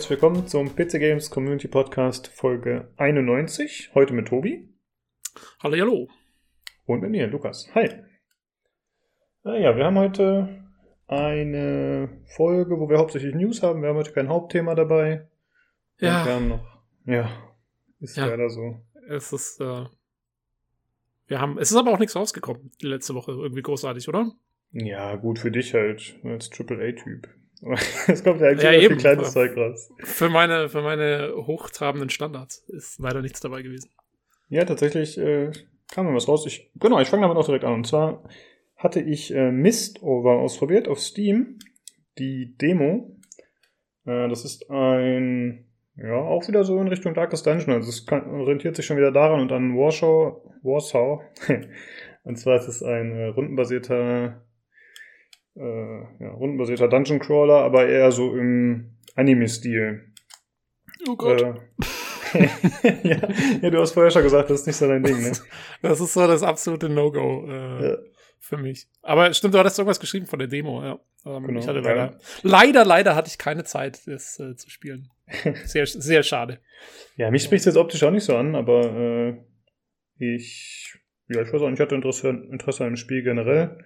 herzlich willkommen zum PC Games Community Podcast Folge 91. Heute mit Tobi. Hallo, hallo. Und mit mir, Lukas. Hi. Naja, wir haben heute eine Folge, wo wir hauptsächlich News haben. Wir haben heute kein Hauptthema dabei. Ja. Wir haben noch. Ja, ist Ja. leider so. Es ist, äh, wir haben, es ist aber auch nichts rausgekommen, die letzte Woche. Irgendwie großartig, oder? Ja, gut für dich halt, als AAA-Typ. Es kommt ja eigentlich Ja, immer viel eben. kleines Zeug raus. Für meine, für meine hochtrabenden Standards ist leider nichts dabei gewesen. Ja, tatsächlich äh, kam mir was raus. Ich, genau, ich fange damit auch direkt an. Und zwar hatte ich äh, Mistover ausprobiert auf Steam. Die Demo. Äh, das ist ein, ja, auch wieder so in Richtung Darkest Dungeon. Also es kann, orientiert sich schon wieder daran und an Warsaw. Warsaw. und zwar ist es ein äh, rundenbasierter, äh, ja, rundenbasierter Dungeon Crawler, aber eher so im Anime-Stil. Oh Gott. Äh, ja, ja, du hast vorher schon gesagt, das ist nicht so dein Ding, ne? Das ist so das absolute No-Go äh, Ja. für mich. Aber stimmt, du hattest irgendwas geschrieben von der Demo, ja. Ähm, Genau, Ich hatte ja. leider, leider, leider hatte ich keine Zeit, das äh, zu spielen. Sehr, sehr schade. Ja, mich spricht es jetzt optisch auch nicht so an, aber äh, ich, ja, ich weiß auch nicht, ich hatte Interesse, Interesse an dem Spiel generell.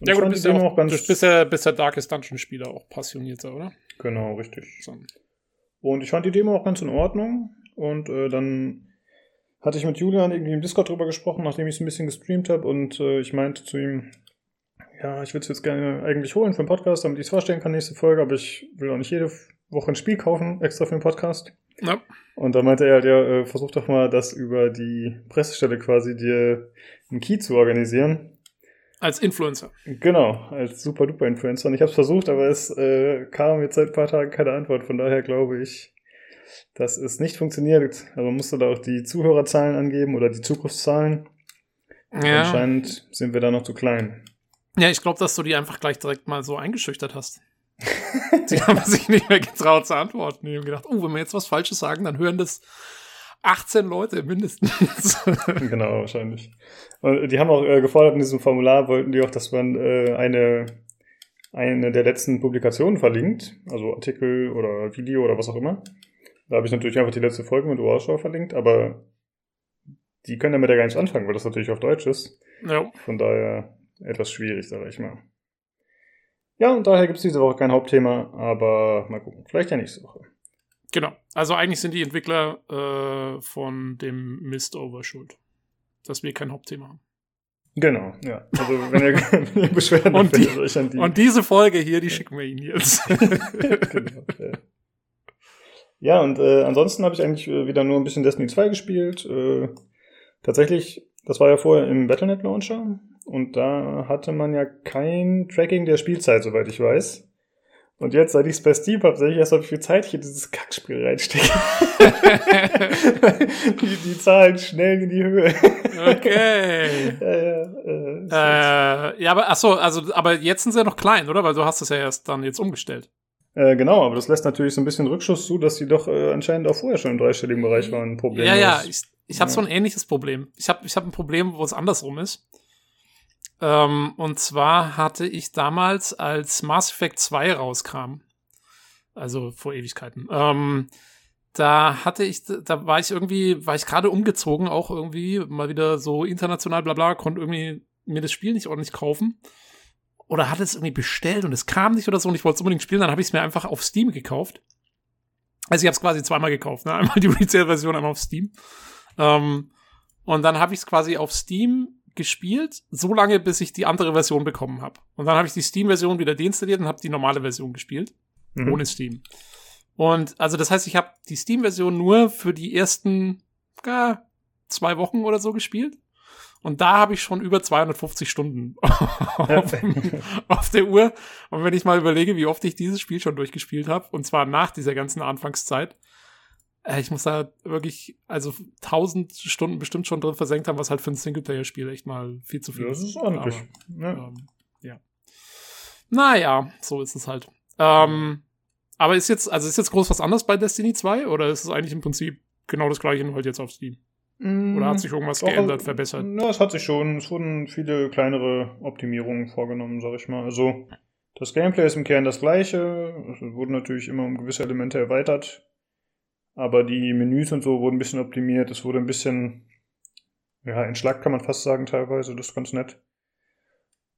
Und Ja ich gut, du bist die ja Demo auch, du bist ja, bist ja Darkest Dungeon-Spieler, auch passionierter, oder? Genau, richtig. So. Und ich fand die Demo auch ganz in Ordnung. Und äh, dann hatte ich mit Julian irgendwie im Discord drüber gesprochen, nachdem ich es ein bisschen gestreamt habe. Und äh, ich meinte zu ihm, ja, ich würde es jetzt gerne eigentlich holen für den Podcast, damit ich es vorstellen kann, nächste Folge. Aber ich will auch nicht jede Woche ein Spiel kaufen, extra für den Podcast. Ja. Und da meinte er halt, ja, äh, versuch doch mal, das über die Pressestelle quasi dir einen Key zu organisieren. Als Influencer. Genau, als super duper Influencer. Und ich habe es versucht, aber es äh, kam jetzt seit ein paar Tagen keine Antwort. Von daher glaube ich, dass es nicht funktioniert. Also man musste da auch die Zuhörerzahlen angeben oder die Zugriffszahlen. Ja. Anscheinend sind wir da noch zu klein. Ja, ich glaube, dass du die einfach gleich direkt mal so eingeschüchtert hast. Die haben sich nicht mehr getraut zu antworten. Die haben gedacht, oh, wenn wir jetzt was Falsches sagen, dann hören das 18 Leute mindestens. genau, wahrscheinlich. Und die haben auch äh, gefordert in diesem Formular, wollten die auch, dass man äh, eine, eine der letzten Publikationen verlinkt, also Artikel oder Video oder was auch immer. Da habe ich natürlich einfach die letzte Folge mit Warschau verlinkt, aber die können damit ja gar nicht anfangen, weil das natürlich auf Deutsch ist. ja. Von daher etwas schwierig, sage ich mal. Ja, und daher gibt es diese Woche kein Hauptthema, aber mal gucken. Vielleicht ja nächste Woche. Genau. Also eigentlich sind die Entwickler äh, von dem Mistover schuld. Dass wir kein Hauptthema haben. Genau, ja. Also wenn ihr, wenn ihr Beschwerden Und findet, die- euch an die. Und diese Folge hier, die schicken wir Ihnen jetzt. genau, ja. ja, und äh, ansonsten habe ich eigentlich äh, wieder nur ein bisschen Destiny 2 gespielt. Äh, tatsächlich, das war ja vorher im Battlenet Launcher und da hatte man ja kein Tracking der Spielzeit, soweit ich weiß. Und jetzt, seit ich es bei Steam habe, sehe ich erst, mal, wie viel Zeit ich in dieses Kackspiel reinstecke. die, die Zahlen schnell in die Höhe. okay. ja, ja, äh, Äh, ja, aber ach so, also, aber jetzt sind sie ja noch klein, oder? Weil du hast es ja erst dann jetzt umgestellt. Äh, genau, aber das lässt natürlich so ein bisschen Rückschuss zu, dass die doch äh, anscheinend auch vorher schon im dreistelligen Bereich waren. Problem Ja, ja, ich, ich habe Ja. so ein ähnliches Problem. Ich habe ich hab ein Problem, wo es andersrum ist. Ähm, und zwar hatte ich damals, als Mass Effect 2 rauskam, also vor Ewigkeiten, ähm, da hatte ich, da war ich irgendwie, war ich gerade umgezogen, auch irgendwie, mal wieder so international, bla bla, konnte irgendwie mir das Spiel nicht ordentlich kaufen. Oder hatte es irgendwie bestellt und es kam nicht oder so und ich wollte es unbedingt spielen, dann habe ich es mir einfach auf Steam gekauft. Also ich habe es quasi zweimal gekauft, ne? einmal die Retail-Version, einmal auf Steam. Ähm, und dann habe ich es quasi auf Steam gespielt, so lange, bis ich die andere Version bekommen habe. Und dann habe ich die Steam-Version wieder deinstalliert und habe die normale Version gespielt, Mhm. ohne Steam. Und also das heißt, ich habe die Steam-Version nur für die ersten äh, zwei Wochen oder so gespielt. Und da habe ich schon über 250 Stunden auf, auf der Uhr. Und wenn ich mal überlege, wie oft ich dieses Spiel schon durchgespielt habe, und zwar nach dieser ganzen Anfangszeit, ich muss da wirklich, also 1000 Stunden bestimmt schon drin versenkt haben, was halt für ein Singleplayer-Spiel echt mal viel zu viel Das ist ordentlich. Aber, Ja. ähm, ja. Naja, so ist es halt. Ähm, aber ist jetzt, also ist jetzt groß was anderes bei Destiny 2 oder ist es eigentlich im Prinzip genau das gleiche, nur halt jetzt auf Steam? Oder hat sich irgendwas Doch, geändert, äh, verbessert? Ja, es hat sich schon. Es wurden viele kleinere Optimierungen vorgenommen, sag ich mal. Also Das Gameplay ist im Kern das gleiche. Es wurde natürlich immer um gewisse Elemente erweitert. Aber die Menüs und so wurden ein bisschen optimiert. Es wurde ein bisschen, ja, entschlackt kann man fast sagen teilweise. Das ist ganz nett.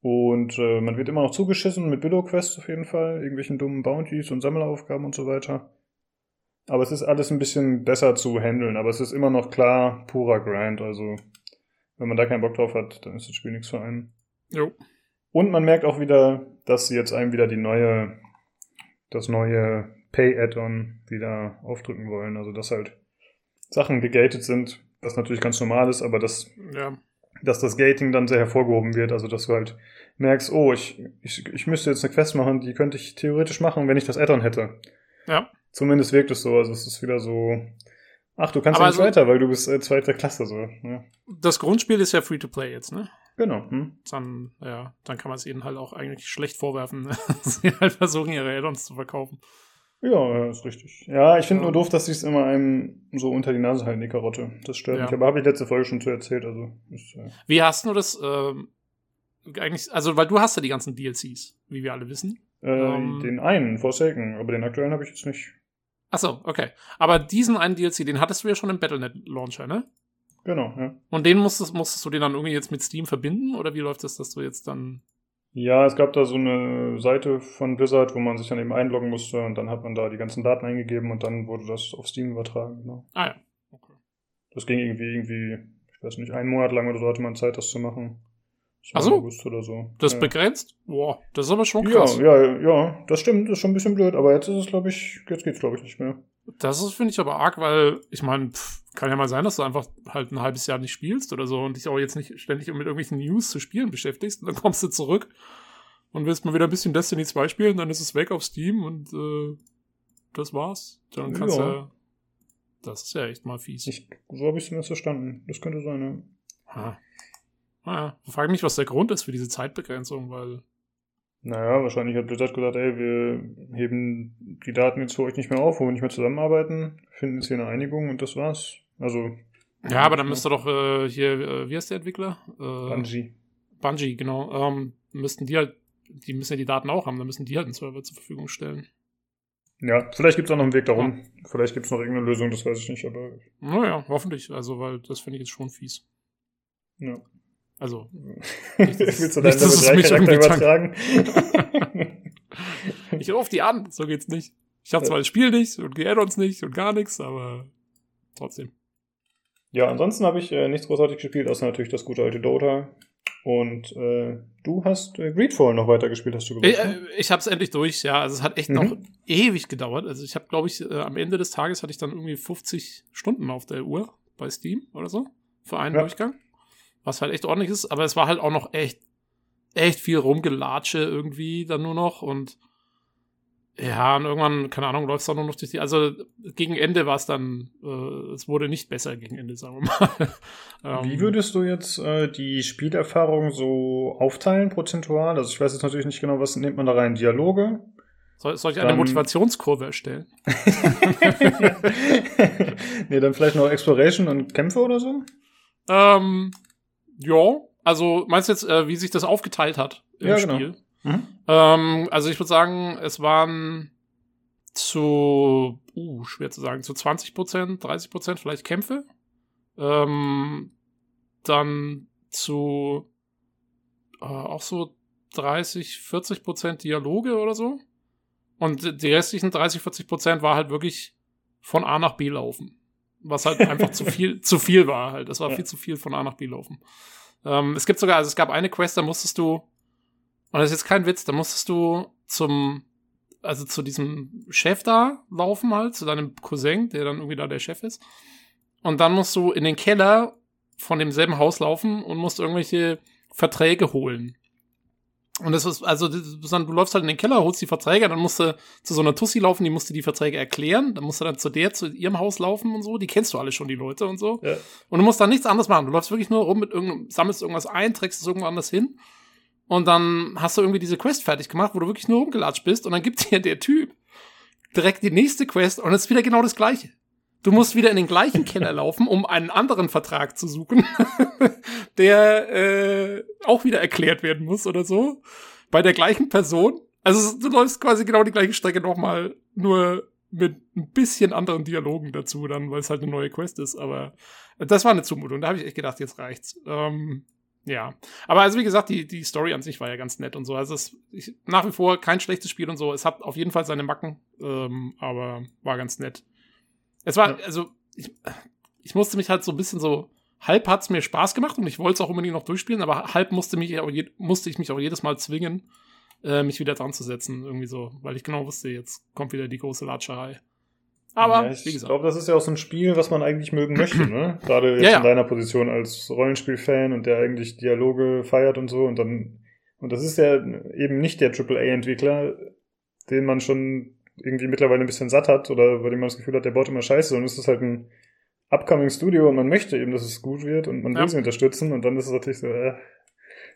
Und äh, man wird immer noch zugeschissen mit Billow-Quests auf jeden Fall. Irgendwelchen dummen Bounties und Sammelaufgaben und so weiter. Aber es ist alles ein bisschen besser zu handeln. Aber es ist immer noch klar purer Grind. Also, wenn man da keinen Bock drauf hat, dann ist das Spiel nichts für einen. Jo. Und man merkt auch wieder, dass sie jetzt einem wieder die neue, das neue Pay-Add-on wieder aufdrücken wollen. Also, dass halt Sachen gegated sind, was natürlich ganz normal ist, aber dass, Ja. dass das Gating dann sehr hervorgehoben wird. Also, dass du halt merkst, oh, ich, ich, ich müsste jetzt eine Quest machen, die könnte ich theoretisch machen, wenn ich das Add-on hätte. Ja. Zumindest wirkt es so. Also, es ist wieder so, ach, du kannst Aber ja nicht also- weiter, weil du bist äh, zweiter Klasse, so. Ja. Das Grundspiel ist ja free to play jetzt, ne? Genau. Hm? Dann, ja, dann kann man es ihnen halt auch eigentlich schlecht vorwerfen, ne? dass sie halt versuchen, ihre Add-ons zu verkaufen. Ja, ist richtig. Ja, ich finde nur doof, dass sie es immer einem so unter die Nase halten, die Karotte. Das stört Ja. mich. Aber habe ich letzte Folge schon zu erzählt. Also, ist, äh, Wie hast du das ähm, eigentlich, also weil du hast ja die ganzen DLCs, wie wir alle wissen. äh, Ähm. den einen, Forsaken, aber den aktuellen habe ich jetzt nicht. Achso, okay. Aber diesen einen DLC, den hattest du ja schon im Battle.net Launcher, ne? Genau, ja. Und den musstest, musstest du den dann irgendwie jetzt mit Steam verbinden? Oder wie läuft das, dass du jetzt dann. Ja, es gab da so eine Seite von Blizzard, wo man sich dann eben einloggen musste und dann hat man da die ganzen Daten eingegeben und dann wurde das auf Steam übertragen. Genau. Ah ja. Okay. Das ging irgendwie, irgendwie, ich weiß nicht, einen Monat lang oder so hatte man Zeit, das zu machen. Das Ach so. August oder so. Das ja. begrenzt? Boah, das ist aber schon Ja, krass. ja, ja, das stimmt, das ist schon ein bisschen blöd, aber jetzt ist es, glaube ich, jetzt geht's, glaube ich, nicht mehr. Das ist, finde ich, aber arg, weil ich meine, kann ja mal sein, dass du einfach halt ein halbes Jahr nicht spielst oder so und dich auch jetzt nicht ständig mit irgendwelchen News zu spielen beschäftigst. Und dann kommst du zurück und willst mal wieder ein bisschen Destiny 2 spielen, dann ist es weg auf Steam und äh, das war's. Dann kannst Ja. du. Ja, das ist ja echt mal fies. Ich, so habe ich es zumindest verstanden. Das könnte sein, ja. Ah. Naja, ich frage mich, was der Grund ist für diese Zeitbegrenzung, weil. Naja, wahrscheinlich hat Blizzard gesagt, ey, wir heben die Daten jetzt für euch nicht mehr auf, wo wir nicht mehr zusammenarbeiten, finden jetzt hier eine Einigung und das war's. Also, Ja, aber dann müsste doch äh, hier, äh, wie heißt der Entwickler? Äh, Bungie. Bungie, genau. Ähm, müssten die halt, die müssen ja die Daten auch haben, dann müssen die halt einen Server zur Verfügung stellen. Ja, vielleicht gibt's auch noch einen Weg darum. Vielleicht gibt's noch irgendeine Lösung, das weiß ich nicht, aber Naja, hoffentlich. Also, weil das finde ich jetzt schon fies. ja. Also, Willst dass- du nicht, deinen Level 3 mich Charakter irgendwie übertragen? ich rufe die an, so geht's nicht. Ich habe zwar das Spiel nicht und die Add-ons nicht und gar nichts, aber trotzdem. ja, ansonsten habe ich äh, nichts großartig gespielt, außer natürlich das gute alte Dota. Und äh, du hast äh, Greedfall noch weitergespielt, hast du Ich, gesagt. äh, ne? ich habe es endlich durch, ja. Also es hat echt Mhm. noch ewig gedauert. Also ich habe, glaube ich, äh, am Ende des Tages hatte ich dann irgendwie 50 Stunden auf der Uhr bei Steam oder so für einen Ja. Durchgang. Was halt echt ordentlich ist, aber es war halt auch noch echt, echt viel Rumgelatsche irgendwie dann nur noch und ja, und irgendwann, keine Ahnung, läuft es dann nur noch durch die. Also gegen Ende war es dann, äh, es wurde nicht besser gegen Ende, sagen wir mal. Ähm, Wie würdest du jetzt äh, die Spielerfahrung so aufteilen, prozentual? Also ich weiß jetzt natürlich nicht genau, was nimmt man da rein? Dialoge? soll, soll ich eine dann- Motivationskurve erstellen? nee, dann vielleicht noch Exploration und Kämpfe oder so? Ähm, ja, also meinst du jetzt, äh, wie sich das aufgeteilt hat im Ja, genau. Spiel? Mhm. Ähm, also ich würde sagen, es waren zu, uh, schwer zu sagen, zu 20 Prozent, 30 Prozent vielleicht Kämpfe. Ähm, dann zu äh, auch so 30, 40 Prozent Dialoge oder so. Und die restlichen 30, 40 Prozent war halt wirklich von A nach B laufen. Was halt einfach zu viel, zu viel war halt. Das war Ja. viel zu viel von A nach B laufen. Ähm, es gibt sogar, also es gab eine Quest, da musstest du, und das ist jetzt kein Witz, da musstest du zum, also zu diesem Chef da laufen halt, zu deinem Cousin, der dann irgendwie da der Chef ist. Und dann musst du in den Keller von demselben Haus laufen und musst irgendwelche Verträge holen. Und das ist, also, du läufst halt in den Keller, holst die Verträge, dann musst du zu so einer Tussi laufen, die musst du die Verträge erklären, dann musst du dann zu der, zu ihrem Haus laufen und so, die kennst du alle schon, die Leute und so. Ja. Und du musst dann nichts anderes machen. Du läufst wirklich nur rum mit irgendeinem, sammelst irgendwas ein, trägst es irgendwo anders hin. Und dann hast du irgendwie diese Quest fertig gemacht, wo du wirklich nur rumgelatscht bist. Und dann gibt dir der Typ direkt die nächste Quest und es ist wieder genau das Gleiche. Du musst wieder in den gleichen Keller laufen, um einen anderen Vertrag zu suchen, der äh, auch wieder erklärt werden muss oder so. Bei der gleichen Person. Also du läufst quasi genau die gleiche Strecke nochmal, nur mit ein bisschen anderen Dialogen dazu dann, weil es halt eine neue Quest ist. Aber das war eine Zumutung. Da habe ich echt gedacht, jetzt reicht's. Ähm, ja, aber also wie gesagt, die, die Story an sich war ja ganz nett und so. Also es ist nach wie vor kein schlechtes Spiel und so. Es hat auf jeden Fall seine Macken, ähm, aber war ganz nett. Es war, ja. also ich, ich musste mich halt so ein bisschen so, halb hat's mir Spaß gemacht und ich wollte es auch unbedingt noch durchspielen, aber halb musste, mich auch je, musste ich mich auch jedes Mal zwingen, äh, mich wieder dran zu setzen, irgendwie so, weil ich genau wusste, jetzt kommt wieder die große Latscherei. Aber, ja, ich glaube, das ist ja auch so ein Spiel, was man eigentlich mögen möchte, ne? Gerade jetzt ja, ja. in deiner Position als Rollenspielfan und der eigentlich Dialoge feiert und so und dann, und das ist ja eben nicht der AAA-Entwickler, den man schon irgendwie mittlerweile ein bisschen satt hat oder bei dem man das Gefühl hat, der baut immer Scheiße, sondern es ist halt ein upcoming Studio und man möchte eben, dass es gut wird und man will sie unterstützen und dann ist es natürlich so, äh,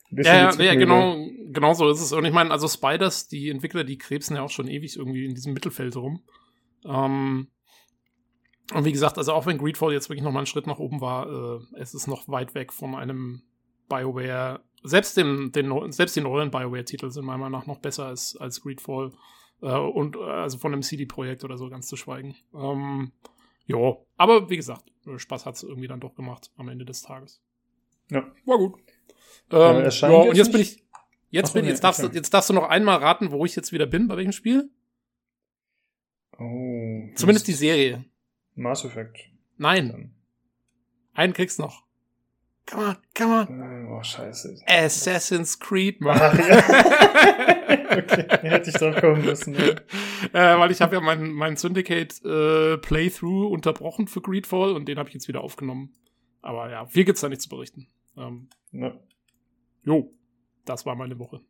ja, ja, ja, genau, genau so ist es. Und ich meine, also Spiders, die Entwickler, die krebsen ja auch schon ewig irgendwie in diesem Mittelfeld rum. Ähm, und wie gesagt, also auch wenn Greedfall jetzt wirklich nochmal einen Schritt nach oben war, äh, es ist noch weit weg von einem BioWare. Selbst, dem, den, selbst die neuen BioWare-Titel sind meiner Meinung nach noch besser als, als Greedfall. Äh, und äh, also von einem CD-Projekt oder so ganz zu schweigen. Ähm, ja, aber wie gesagt, Spaß hat es irgendwie dann doch gemacht am Ende des Tages. Ja. War gut. Ähm, äh, ja, und jetzt bin ich. Jetzt, bin, jetzt, darfst du, jetzt darfst du noch einmal raten, wo ich jetzt wieder bin, bei welchem Spiel? Oh. Zumindest die Serie. Mass Effect. Nein. Dann. Einen kriegst noch. Come on, come on. Oh, scheiße. Assassin's Creed, Mann. Okay, hätte ich drauf kommen müssen. Ja. Äh, weil ich habe ja meinen mein Syndicate äh, Playthrough unterbrochen für Greedfall und den habe ich jetzt wieder aufgenommen. Aber ja, viel gibt's da nicht zu berichten. Ähm, ja. Jo, das war meine Woche.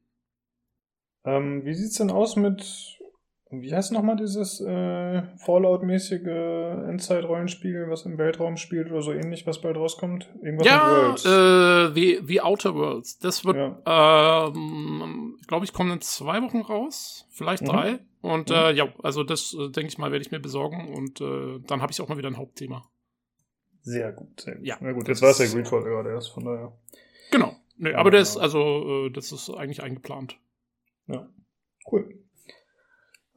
Ähm, wie sieht's denn aus mit wie heißt nochmal dieses äh, Fallout-mäßige Endzeit-Rollenspiel, was im Weltraum spielt oder so ähnlich, was bald rauskommt? Irgendwas ja, mit Worlds. Äh, wie, wie Outer Worlds. Das wird, ja. ähm, glaube ich, kommt in zwei Wochen raus, vielleicht mhm. drei. Und mhm. äh, ja, also das, äh, denke ich mal, werde ich mir besorgen und äh, dann habe ich auch mal wieder ein Hauptthema. Sehr gut, sehr gut. Ja, Na gut, jetzt war es ja Greenfall gerade erst, von daher. Genau. Nee, aber genau. das, also, äh, das ist eigentlich eingeplant. Ja, cool.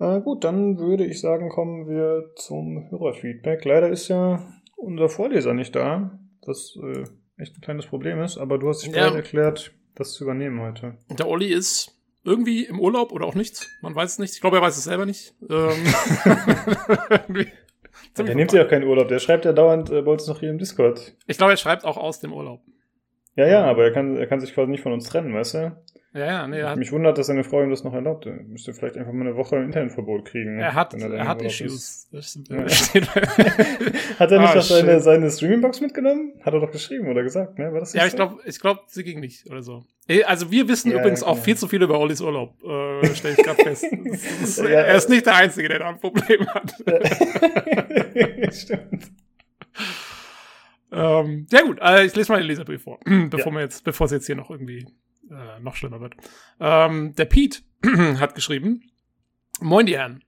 Äh, gut, dann würde ich sagen, kommen wir zum Hörerfeedback. Leider ist ja unser Vorleser nicht da, was äh, echt ein kleines Problem ist, aber du hast dich bereit erklärt, das zu übernehmen heute. Der Olli ist irgendwie im Urlaub oder auch nicht. Man weiß es nicht. Ich glaube, er weiß es selber nicht. Ähm, der nimmt ja auch keinen Urlaub. Der schreibt ja dauernd äh, bei uns noch hier im Discord. Ich glaube, er schreibt auch aus dem Urlaub. Ja, ja, aber er kann, er kann sich quasi nicht von uns trennen, weißt du? Ja, ja, nee, er hat, Mich wundert, dass seine Frau ihm das noch erlaubt. Er müsste vielleicht einfach mal eine Woche Internetverbot kriegen. Er hat, er, er hat Issues. Ja. hat er nicht ah, seine, seine Streamingbox mitgenommen? Hat er doch geschrieben oder gesagt, ne? War das ja, ich glaube, ich glaube, sie ging nicht oder so. Also wir wissen ja, übrigens auch viel zu viel über Ollis Urlaub, äh, stelle ich gerade fest. Ist, ja, er ist nicht der Einzige, der da ein Problem hat. Stimmt. Ähm, ja gut, äh, ich lese mal den Leserbrief vor, bevor wir jetzt, bevor es jetzt hier noch irgendwie äh, noch schlimmer wird. Ähm, der Pete hat geschrieben, Moin die Herren.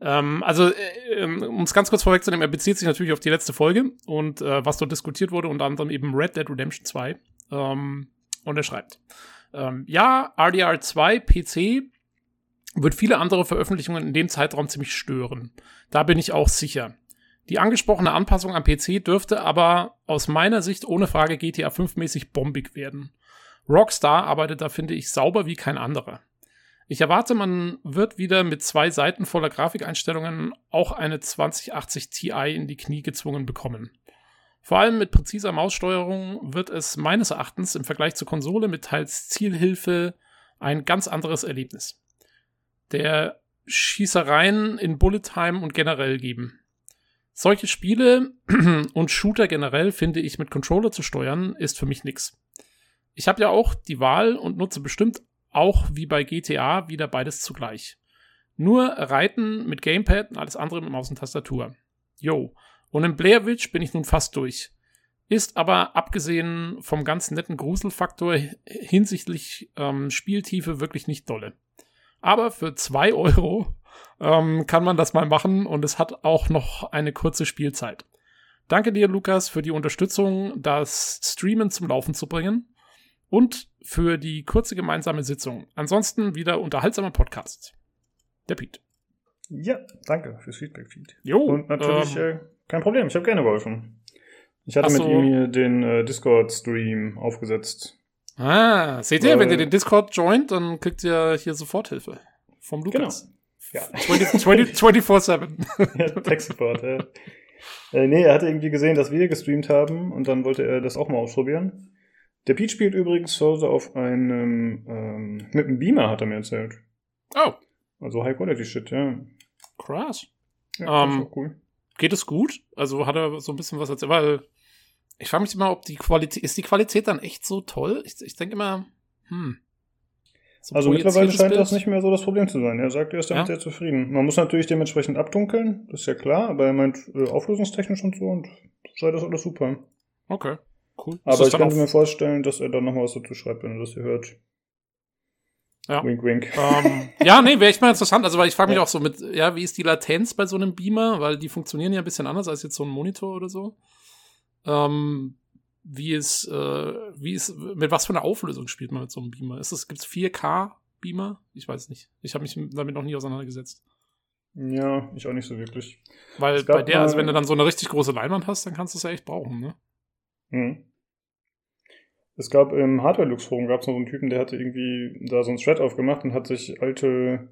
Ähm, also, äh, ähm, um es ganz kurz vorwegzunehmen, er bezieht sich natürlich auf die letzte Folge und äh, was dort diskutiert wurde, unter anderem eben Red Dead Redemption 2. Ähm, und er schreibt, ähm, ja, RDR 2 PC wird viele andere Veröffentlichungen in dem Zeitraum ziemlich stören. Da bin ich auch sicher. Die angesprochene Anpassung am PC dürfte aber aus meiner Sicht ohne Frage GTA 5 mäßig bombig werden. Rockstar arbeitet da, finde ich, sauber wie kein anderer. Ich erwarte, man wird wieder mit zwei Seiten voller Grafikeinstellungen auch eine 2080 Ti in die Knie gezwungen bekommen. Vor allem mit präziser Maussteuerung wird es meines Erachtens im Vergleich zur Konsole mit teils Zielhilfe ein ganz anderes Erlebnis. Der Schießereien in Bullet Time und generell geben. Solche Spiele und Shooter generell finde ich mit Controller zu steuern, ist für mich nix. Ich habe ja auch die Wahl und nutze bestimmt auch wie bei GTA wieder beides zugleich. Nur Reiten mit Gamepad und alles andere mit Maus und Tastatur. Yo. Und in Blair Witch bin ich nun fast durch. Ist aber abgesehen vom ganz netten Gruselfaktor hinsichtlich ähm, Spieltiefe wirklich nicht dolle. Aber für zwei Euro ähm, kann man das mal machen und es hat auch noch eine kurze Spielzeit. Danke dir, Lukas, für die Unterstützung, das Streamen zum Laufen zu bringen. Und für die kurze gemeinsame Sitzung. Ansonsten wieder unterhaltsamer Podcast. Der Pete. Ja, danke fürs Feedback, Feed. Jo. Und natürlich ähm, äh, kein Problem, ich habe gerne geholfen. Ich hatte mit so. ihm hier den äh, Discord-Stream aufgesetzt. Ah, seht ihr, wenn ihr den Discord joint, dann kriegt ihr hier Soforthilfe vom Lukas. Ja. 20 20 24-7. ja, Tech-Support, ja. Äh, nee, er hatte irgendwie gesehen, dass wir gestreamt haben und dann wollte er das auch mal ausprobieren. Der Pete spielt übrigens zu Hause auf einem, ähm, mit einem Beamer, hat er mir erzählt. Oh, Also High-Quality-Shit, ja. krass. Ja, Ähm, cool. Geht es gut? Also hat er so ein bisschen was erzählt, weil ich frage mich immer, ob die Qualität, ist die Qualität dann echt so toll? Ich, ich denke immer, hm. So Also mittlerweile scheint Bild. das nicht mehr so das Problem zu sein. Er sagt, er ist damit Ja. sehr zufrieden. Man muss natürlich dementsprechend abdunkeln, das ist ja klar, aber er meint äh, auflösungstechnisch und so und sei das alles super. Okay, cool. Ist Aber ich könnte mir vorstellen, dass er dann noch was dazu schreibt, wenn er das hier hört. Ja. Wink, wink. ähm, ja, nee, wäre echt mal interessant. Also, weil ich frage mich Ja. auch so mit, ja, wie ist die Latenz bei so einem Beamer? Weil die funktionieren ja ein bisschen anders als jetzt so ein Monitor oder so. Ähm, wie ist, äh, wie ist, mit was für einer Auflösung spielt man mit so einem Beamer? Ist es, gibt's 4K Beamer? Ich weiß nicht. Ich habe mich damit noch nie auseinandergesetzt. Ja, ich auch nicht so wirklich. Weil bei der, also wenn du dann so eine richtig große Leinwand hast, dann kannst du es ja echt brauchen, ne? Mhm. Es gab im Hardware-Lux-Forum gab es noch so einen Typen, der hatte irgendwie da so einen Thread aufgemacht und hat sich alte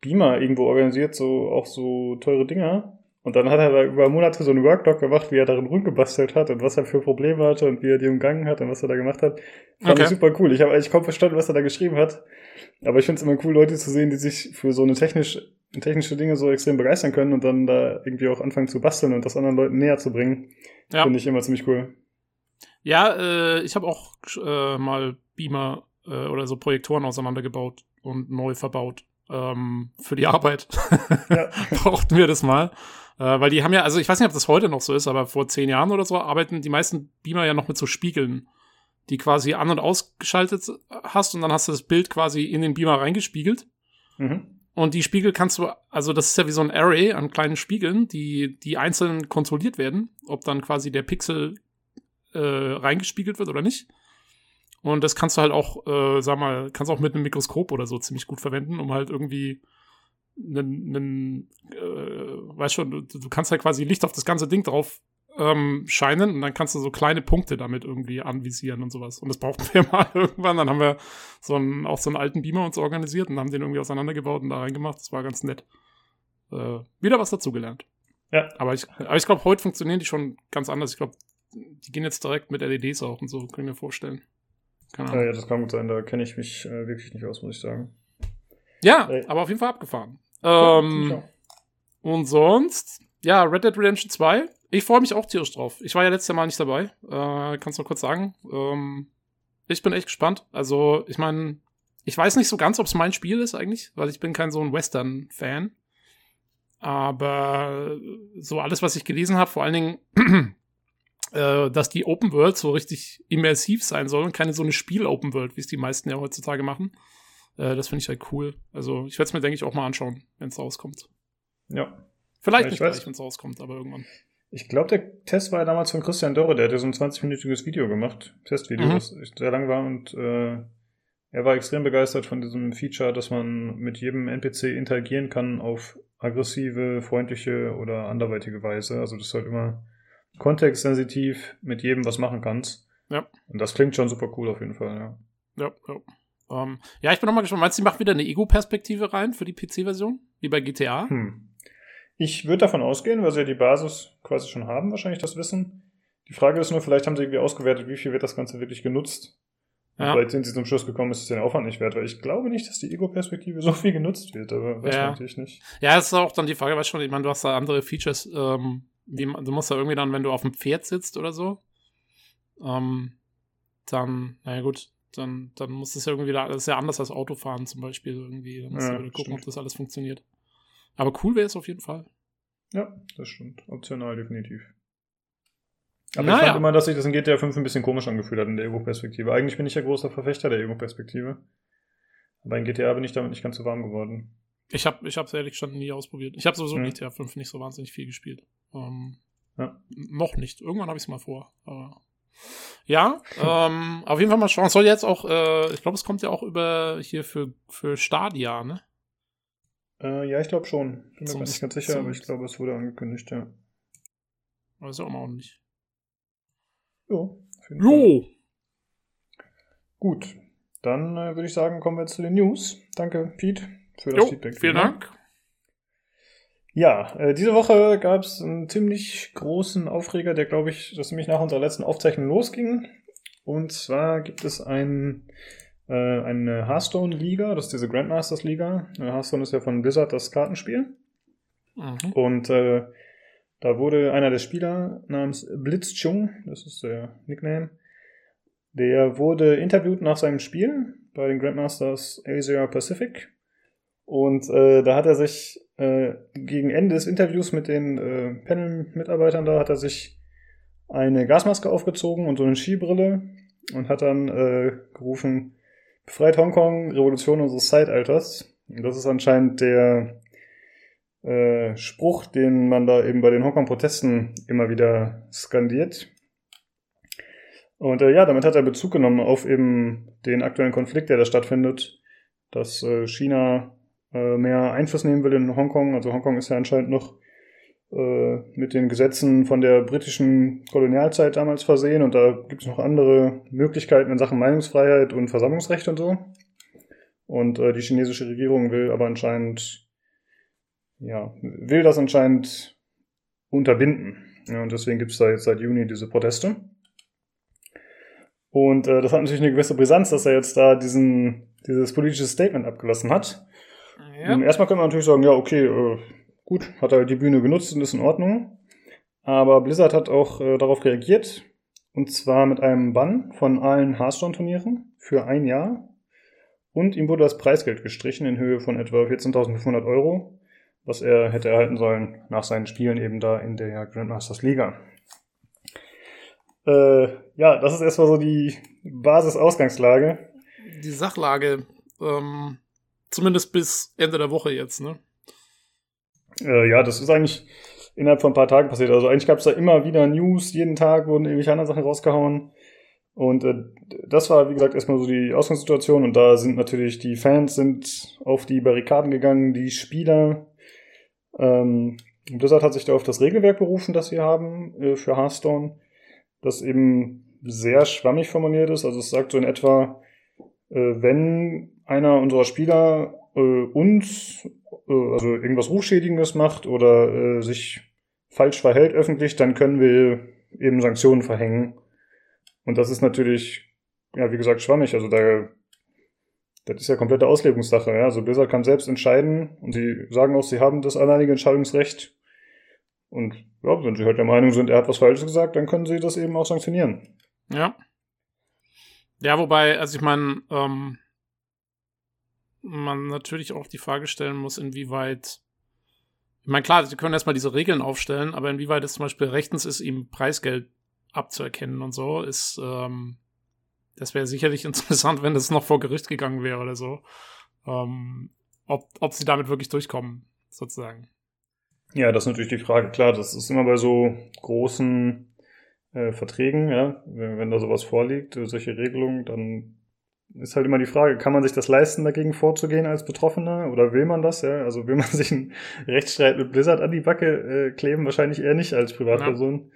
Beamer irgendwo organisiert, so auch so teure Dinger. Und dann hat er da über Monate so einen Workdoc gemacht, wie er darin rumgebastelt hat und was er für Probleme hatte und wie er die umgangen hat und was er da gemacht hat. Fand Okay. ich super cool. Ich habe eigentlich kaum verstanden, was er da geschrieben hat. Aber ich finde es immer cool, Leute zu sehen, die sich für so eine technisch, technische Dinge so extrem begeistern können und dann da irgendwie auch anfangen zu basteln und das anderen Leuten näher zu bringen. Ja. Finde ich immer ziemlich cool. Ja, äh, ich habe auch äh, mal Beamer äh, oder so Projektoren auseinandergebaut und neu verbaut. Ähm, für die Arbeit Ja. brauchten wir das mal. Äh, weil die haben ja, also ich weiß nicht, ob das heute noch so ist, aber vor zehn Jahren oder so arbeiten die meisten Beamer ja noch mit so Spiegeln, die quasi an- und ausgeschaltet hast und dann hast du das Bild quasi in den Beamer reingespiegelt. Mhm. Und die Spiegel kannst du, also das ist ja wie so ein Array an kleinen Spiegeln, die, die einzeln kontrolliert werden, ob dann quasi der Pixel äh, reingespiegelt wird oder nicht. Und das kannst du halt auch, äh, sag mal, kannst auch mit einem Mikroskop oder so ziemlich gut verwenden, um halt irgendwie einen, einen äh, weißt schon, du, du kannst halt quasi Licht auf das ganze Ding drauf ähm, scheinen und dann kannst du so kleine Punkte damit irgendwie anvisieren und sowas. Und das brauchten wir mal irgendwann. Dann haben wir so einen, auch so einen alten Beamer uns organisiert und haben den irgendwie auseinandergebaut und da reingemacht. Das war ganz nett. Äh, wieder was dazugelernt. Ja. Aber ich, aber ich glaube, heute funktionieren die schon ganz anders. Ich glaube, die gehen jetzt direkt mit LEDs auch und so, kann ich mir vorstellen. Keine Ja, Ahnung. ja, das kann gut sein, da kenne ich mich äh, wirklich nicht aus, muss ich sagen. Ja, Ey. aber auf jeden Fall abgefahren. Ja, Ähm, sicher. Und sonst, ja, Red Dead Redemption 2. Ich freue mich auch tierisch drauf. Ich war ja letztes Jahr mal nicht dabei. Äh, kannst du noch kurz sagen? Ähm, ich bin echt gespannt. Also, ich meine, ich weiß nicht so ganz, ob es mein Spiel ist eigentlich, weil ich bin kein so ein Western-Fan. Aber so alles, was ich gelesen habe, vor allen Dingen, äh, dass die Open World so richtig immersiv sein soll und keine so eine Spiel-Open World, wie es die meisten ja heutzutage machen. Äh, das finde ich halt cool. Also, ich werde es mir, denke ich, auch mal anschauen, wenn es rauskommt. Ja. Vielleicht Ja, ich nicht weiß. gleich, wenn es rauskommt, aber irgendwann. Ich glaube, der Test war ja damals von Christian Dörre, der hat ja so ein 20-minütiges Video gemacht, Testvideo, Mhm. das sehr lang war und äh, er war extrem begeistert von diesem Feature, dass man mit jedem NPC interagieren kann auf aggressive, freundliche oder anderweitige Weise. Also dass du halt immer kontextsensitiv mit jedem was machen kannst. Ja. Und das klingt schon super cool auf jeden Fall, ja. Ja, ja. Ähm, ja, ich bin noch mal gespannt. Meinst du, die macht wieder eine Ego-Perspektive rein für die PC-Version? Wie bei GTA? Hm. Ich würde davon ausgehen, weil sie ja die Basis quasi schon haben, wahrscheinlich das Wissen. Die Frage ist nur, vielleicht haben sie irgendwie ausgewertet, wie viel wird das Ganze wirklich genutzt. Ja. Vielleicht sind sie zum Schluss gekommen, ist es den Aufwand nicht wert, weil ich glaube nicht, dass die Ego-Perspektive so viel genutzt wird, aber weiß Ja. man natürlich nicht. Ja, es ist auch dann die Frage, weißt du schon, ich meine, du hast da andere Features, ähm, wie, du musst da irgendwie dann, wenn du auf dem Pferd sitzt oder so, ähm, dann, naja gut, dann, dann muss das ja irgendwie, da, das ist ja anders als Autofahren zum Beispiel irgendwie, dann musst Ja, du wieder gucken, stimmt. ob das alles funktioniert. Aber cool wäre es auf jeden Fall. Ja, das stimmt. Optional definitiv. Aber ich Naja. fand immer, dass sich das in GTA 5 ein bisschen komisch angefühlt hat in der Ego-Perspektive. Eigentlich bin ich ja großer Verfechter der Ego-Perspektive. Aber in GTA bin ich damit nicht ganz so warm geworden. Ich habe ich hab's ehrlich gesagt nie ausprobiert. Ich habe sowieso Mhm. GTA 5 nicht so wahnsinnig viel gespielt. Ähm, Ja. Noch nicht. Irgendwann habe ich es mal vor. Aber Ja, ähm, auf jeden Fall mal schauen. Es soll jetzt auch, äh, ich glaube, es kommt ja auch über hier für, für Stadia, ne? Äh, ja, ich glaube schon. Bin mir Zum- gar nicht ganz sicher, aber ich glaube, es wurde angekündigt, ja. Aber ist ja auch mal ordentlich. Jo. jeden Fall. Jo! Gut. Dann äh, würde ich sagen, kommen wir jetzt zu den News. Danke, Pete, für das Jo, Feedback. vielen Dank. Ja, äh, diese Woche gab es einen ziemlich großen Aufreger, der, glaube ich, das nämlich nach unserer letzten Aufzeichnung losging. Und zwar gibt es ein, äh, eine Hearthstone-Liga, das ist diese Grandmasters-Liga. Äh, Hearthstone ist ja von Blizzard das Kartenspiel. Mhm. Und äh, da wurde einer der Spieler namens Blitzchung, das ist der Nickname, der wurde interviewt nach seinem Spiel bei den Grandmasters Asia Pacific. Und äh, da hat er sich äh, gegen Ende des Interviews mit den äh, Panel-Mitarbeitern da hat er sich eine Gasmaske aufgezogen und so eine Skibrille und hat dann äh, gerufen, befreit Hongkong, Revolution unseres Zeitalters. Und das ist anscheinend der äh, Spruch, den man da eben bei den Hongkong-Protesten immer wieder skandiert. Und äh, ja, damit hat er Bezug genommen auf eben den aktuellen Konflikt, der da stattfindet, dass äh, China äh, mehr Einfluss nehmen will in Hongkong. Also Hongkong ist ja anscheinend noch äh, mit den Gesetzen von der britischen Kolonialzeit damals versehen und da gibt es noch andere Möglichkeiten in Sachen Meinungsfreiheit und Versammlungsrecht und so. Und äh, die chinesische Regierung will aber anscheinend, ja, will das anscheinend unterbinden. Ja, und deswegen gibt es da jetzt seit Juni diese Proteste. Und äh, das hat natürlich eine gewisse Brisanz, dass er jetzt da diesen, dieses politische Statement abgelassen hat. Ja. Erstmal können wir natürlich sagen, ja, okay, äh, gut, hat er die Bühne genutzt und ist in Ordnung. Aber Blizzard hat auch äh, darauf reagiert. Und zwar mit einem Bann von allen Hearthstone-Turnieren für ein Jahr. Und ihm wurde das Preisgeld gestrichen in Höhe von etwa 14.500 Euro, was er hätte erhalten sollen nach seinen Spielen eben da in der Grandmasters Liga. Äh, ja, das ist erstmal so die Basis-Ausgangslage. Die Sachlage, ähm, zumindest bis Ende der Woche jetzt, ne? Äh, ja, das ist eigentlich innerhalb von ein paar Tagen passiert. Also eigentlich gab es da immer wieder News, jeden Tag wurden irgendwelche anderen Sachen rausgehauen. Und äh, das war, wie gesagt, erstmal so die Ausgangssituation. Und da sind natürlich die Fans sind auf die Barrikaden gegangen, die Spieler. Ähm, Blizzard hat sich da auf das Regelwerk berufen, das sie haben äh, für Hearthstone, das eben sehr schwammig formuliert ist. Also es sagt so in etwa, äh, wenn einer unserer Spieler äh, uns äh, also irgendwas Rufschädigendes macht oder äh, sich falsch verhält öffentlich, dann können wir eben Sanktionen verhängen. Und das ist natürlich, ja, wie gesagt, schwammig. Also da, das ist ja komplette Auslegungssache. Ja? Also Blizzard kann selbst entscheiden und sie sagen auch, sie haben das alleinige Entscheidungsrecht. Und ja, wenn sie halt der Meinung sind, er hat was Falsches gesagt, dann können sie das eben auch sanktionieren. Ja. Ja, wobei, also ich meine, ähm, man natürlich auch die Frage stellen muss, inwieweit. Ich meine, klar, sie können erstmal diese Regeln aufstellen, aber inwieweit es zum Beispiel rechtens ist, ihm Preisgeld abzuerkennen und so, ist, ähm, das wäre sicherlich interessant, wenn das noch vor Gericht gegangen wäre oder so. Ähm, ob, ob sie damit wirklich durchkommen, sozusagen. Ja, das ist natürlich die Frage. Klar, das ist immer bei so großen äh, Verträgen, ja, wenn, wenn da sowas vorliegt, äh, solche Regelungen, dann ist halt immer die Frage, kann man sich das leisten, dagegen vorzugehen als Betroffener oder will man das, ja? Also will man sich einen Rechtsstreit mit Blizzard an die Backe äh, kleben? Wahrscheinlich eher nicht als Privatperson.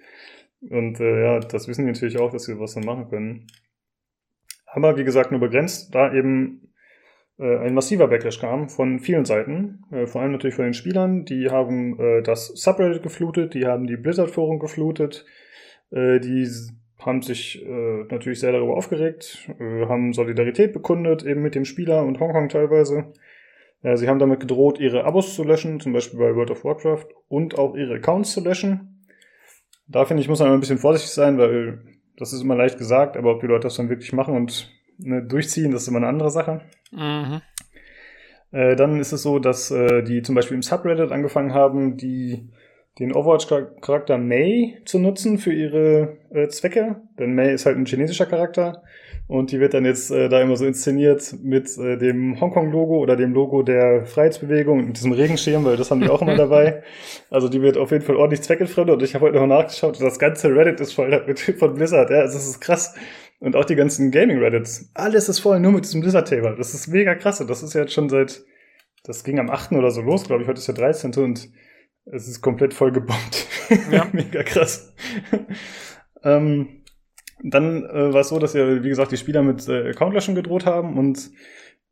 Und äh, ja, das wissen die natürlich auch, dass sie was dann machen können. Aber wie gesagt, nur begrenzt, da eben äh, ein massiver Backlash kam von vielen Seiten, äh, vor allem natürlich von den Spielern. Die haben äh, das Subreddit geflutet, die haben die Blizzard-Forum geflutet, äh, die haben sich äh, natürlich sehr darüber aufgeregt, äh, haben Solidarität bekundet, eben mit dem Spieler und Hongkong teilweise. Äh, sie haben damit gedroht, ihre Abos zu löschen, zum Beispiel bei World of Warcraft, und auch ihre Accounts zu löschen. Da finde ich, muss man immer ein bisschen vorsichtig sein, weil das ist immer leicht gesagt, aber ob die Leute das dann wirklich machen und ne, durchziehen, das ist immer eine andere Sache. Mhm. Äh, dann ist es so, dass äh, die zum Beispiel im Subreddit angefangen haben, die den Overwatch-Charakter Mei zu nutzen für ihre äh, Zwecke. Denn Mei ist halt ein chinesischer Charakter Und die wird dann jetzt äh, da immer so inszeniert mit äh, dem Hongkong-Logo oder dem Logo der Freiheitsbewegung und diesem Regenschirm, weil das haben die auch immer dabei. Also die wird auf jeden Fall ordentlich zweckentfremdet und ich habe heute noch nachgeschaut, das ganze Reddit ist voll damit von Blizzard, ja, also das ist krass. Und auch die ganzen Gaming-Reddits, alles ist voll nur mit diesem Blizzard-Thema. Das ist mega krass und das ist jetzt schon seit, das ging am 8. oder so los, glaube ich, heute ist der 13. und es ist komplett voll gebombt. Ja. mega krass. ähm, dann äh, war es so, dass ja, wie gesagt, die Spieler mit äh, Accountlöschen gedroht haben und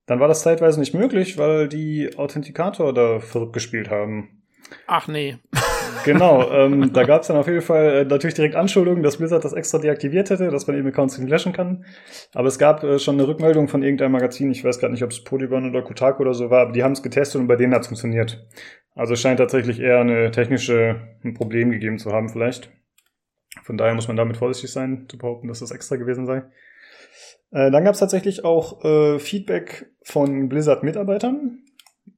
dann war das zeitweise nicht möglich, weil die Authentikator da verrückt gespielt haben. Ach nee. Genau, ähm, da gab es dann auf jeden Fall äh, natürlich direkt Anschuldigungen, dass Blizzard das extra deaktiviert hätte, dass man eben Accounts nicht löschen kann. Aber es gab äh, schon eine Rückmeldung von irgendeinem Magazin, ich weiß gerade nicht, ob es Polygon oder Kotaku oder so war, aber die haben es getestet und bei denen hat es funktioniert. Also es scheint tatsächlich eher eine technische ein Problem gegeben zu haben vielleicht. Von daher muss man damit vorsichtig sein, zu behaupten, dass das extra gewesen sei. Äh, dann gab es tatsächlich auch äh, Feedback von Blizzard-Mitarbeitern.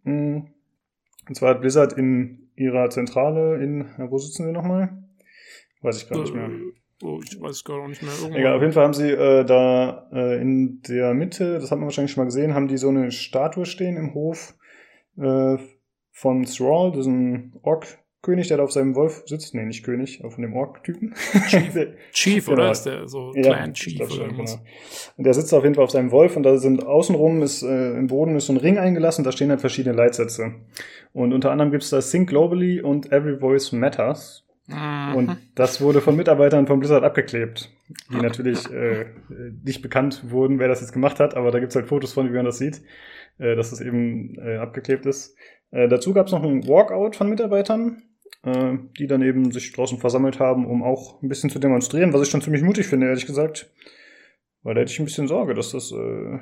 Mm. Und zwar hat Blizzard in ihrer Zentrale in, ja, wo sitzen sie nochmal? Weiß ich gar nicht mehr. Äh, oh, ich weiß gar nicht mehr. Irgendwann. Egal, auf jeden Fall haben sie äh, da äh, in der Mitte, das hat man wahrscheinlich schon mal gesehen, haben die so eine Statue stehen im Hof äh, von Thrall, diesen Ork König, der da auf seinem Wolf sitzt. Nee, nicht König, aber von dem Ork-Typen. Chief, Chief genau. oder ist der so Clan Chief oder schon, genau. Und der sitzt auf jeden Fall auf seinem Wolf und da sind außenrum ist äh, im Boden ist so ein Ring eingelassen, da stehen halt verschiedene Leitsätze. Und unter anderem gibt's da Think Globally und Every Voice Matters. Mhm. Und das wurde von Mitarbeitern von Blizzard abgeklebt, die okay. natürlich äh, nicht bekannt wurden, wer das jetzt gemacht hat, aber da gibt's halt Fotos von, wie man das sieht, äh, dass das eben äh, abgeklebt ist. Äh, dazu gab's noch einen Walkout von Mitarbeitern, äh, die dann eben sich draußen versammelt haben, um auch ein bisschen zu demonstrieren, was ich schon ziemlich mutig finde, ehrlich gesagt. Weil da hätte ich ein bisschen Sorge, dass das äh,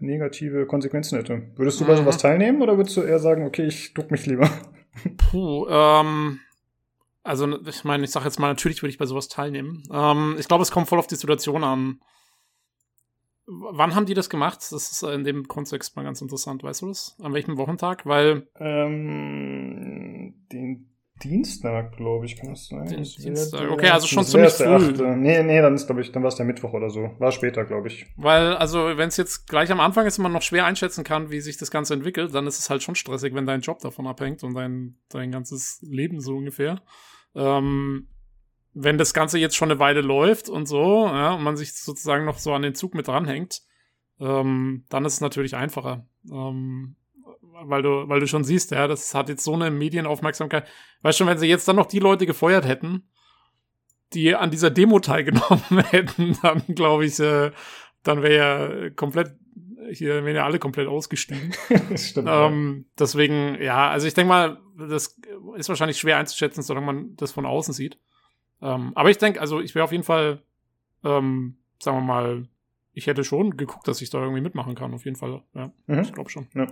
negative Konsequenzen hätte. Würdest du mhm. bei sowas teilnehmen oder würdest du eher sagen, okay, ich duck mich lieber? Puh, ähm, also ich meine, ich sage jetzt mal, natürlich würde ich bei sowas teilnehmen. Ähm, ich glaube, es kommt voll auf die Situation an. Wann haben die das gemacht? Das ist in dem Kontext mal ganz interessant, weißt du das? An welchem Wochentag? Weil. Ähm, den Dienstag, glaube ich, kann das sein. Das Dienstag. okay, also schon ziemlich früh. Nee, nee, dann ist, glaube ich, dann war es der Mittwoch oder so. War später, glaube ich. Weil, also, wenn es jetzt gleich am Anfang ist und man noch schwer einschätzen kann, wie sich das Ganze entwickelt, dann ist es halt schon stressig, wenn dein Job davon abhängt und dein, dein ganzes Leben so ungefähr. Ähm, wenn das Ganze jetzt schon eine Weile läuft und so, ja, und man sich sozusagen noch so an den Zug mit dranhängt, ähm, dann ist es natürlich einfacher. Ähm, weil du, weil du schon siehst, ja, das hat jetzt so eine Medienaufmerksamkeit. Weißt schon, wenn sie jetzt dann noch die Leute gefeuert hätten, die an dieser Demo teilgenommen hätten, dann glaube ich, äh, dann wäre ja komplett, hier wären ja alle komplett ausgestiegen. Stimmt, ähm. Deswegen, ja, also ich denke mal, das ist wahrscheinlich schwer einzuschätzen, solange man das von außen sieht. Ähm, aber ich denke, also ich wäre auf jeden Fall, ähm, sagen wir mal, ich hätte schon geguckt, dass ich da irgendwie mitmachen kann, auf jeden Fall. Ja, mhm. ich glaube schon. Ja.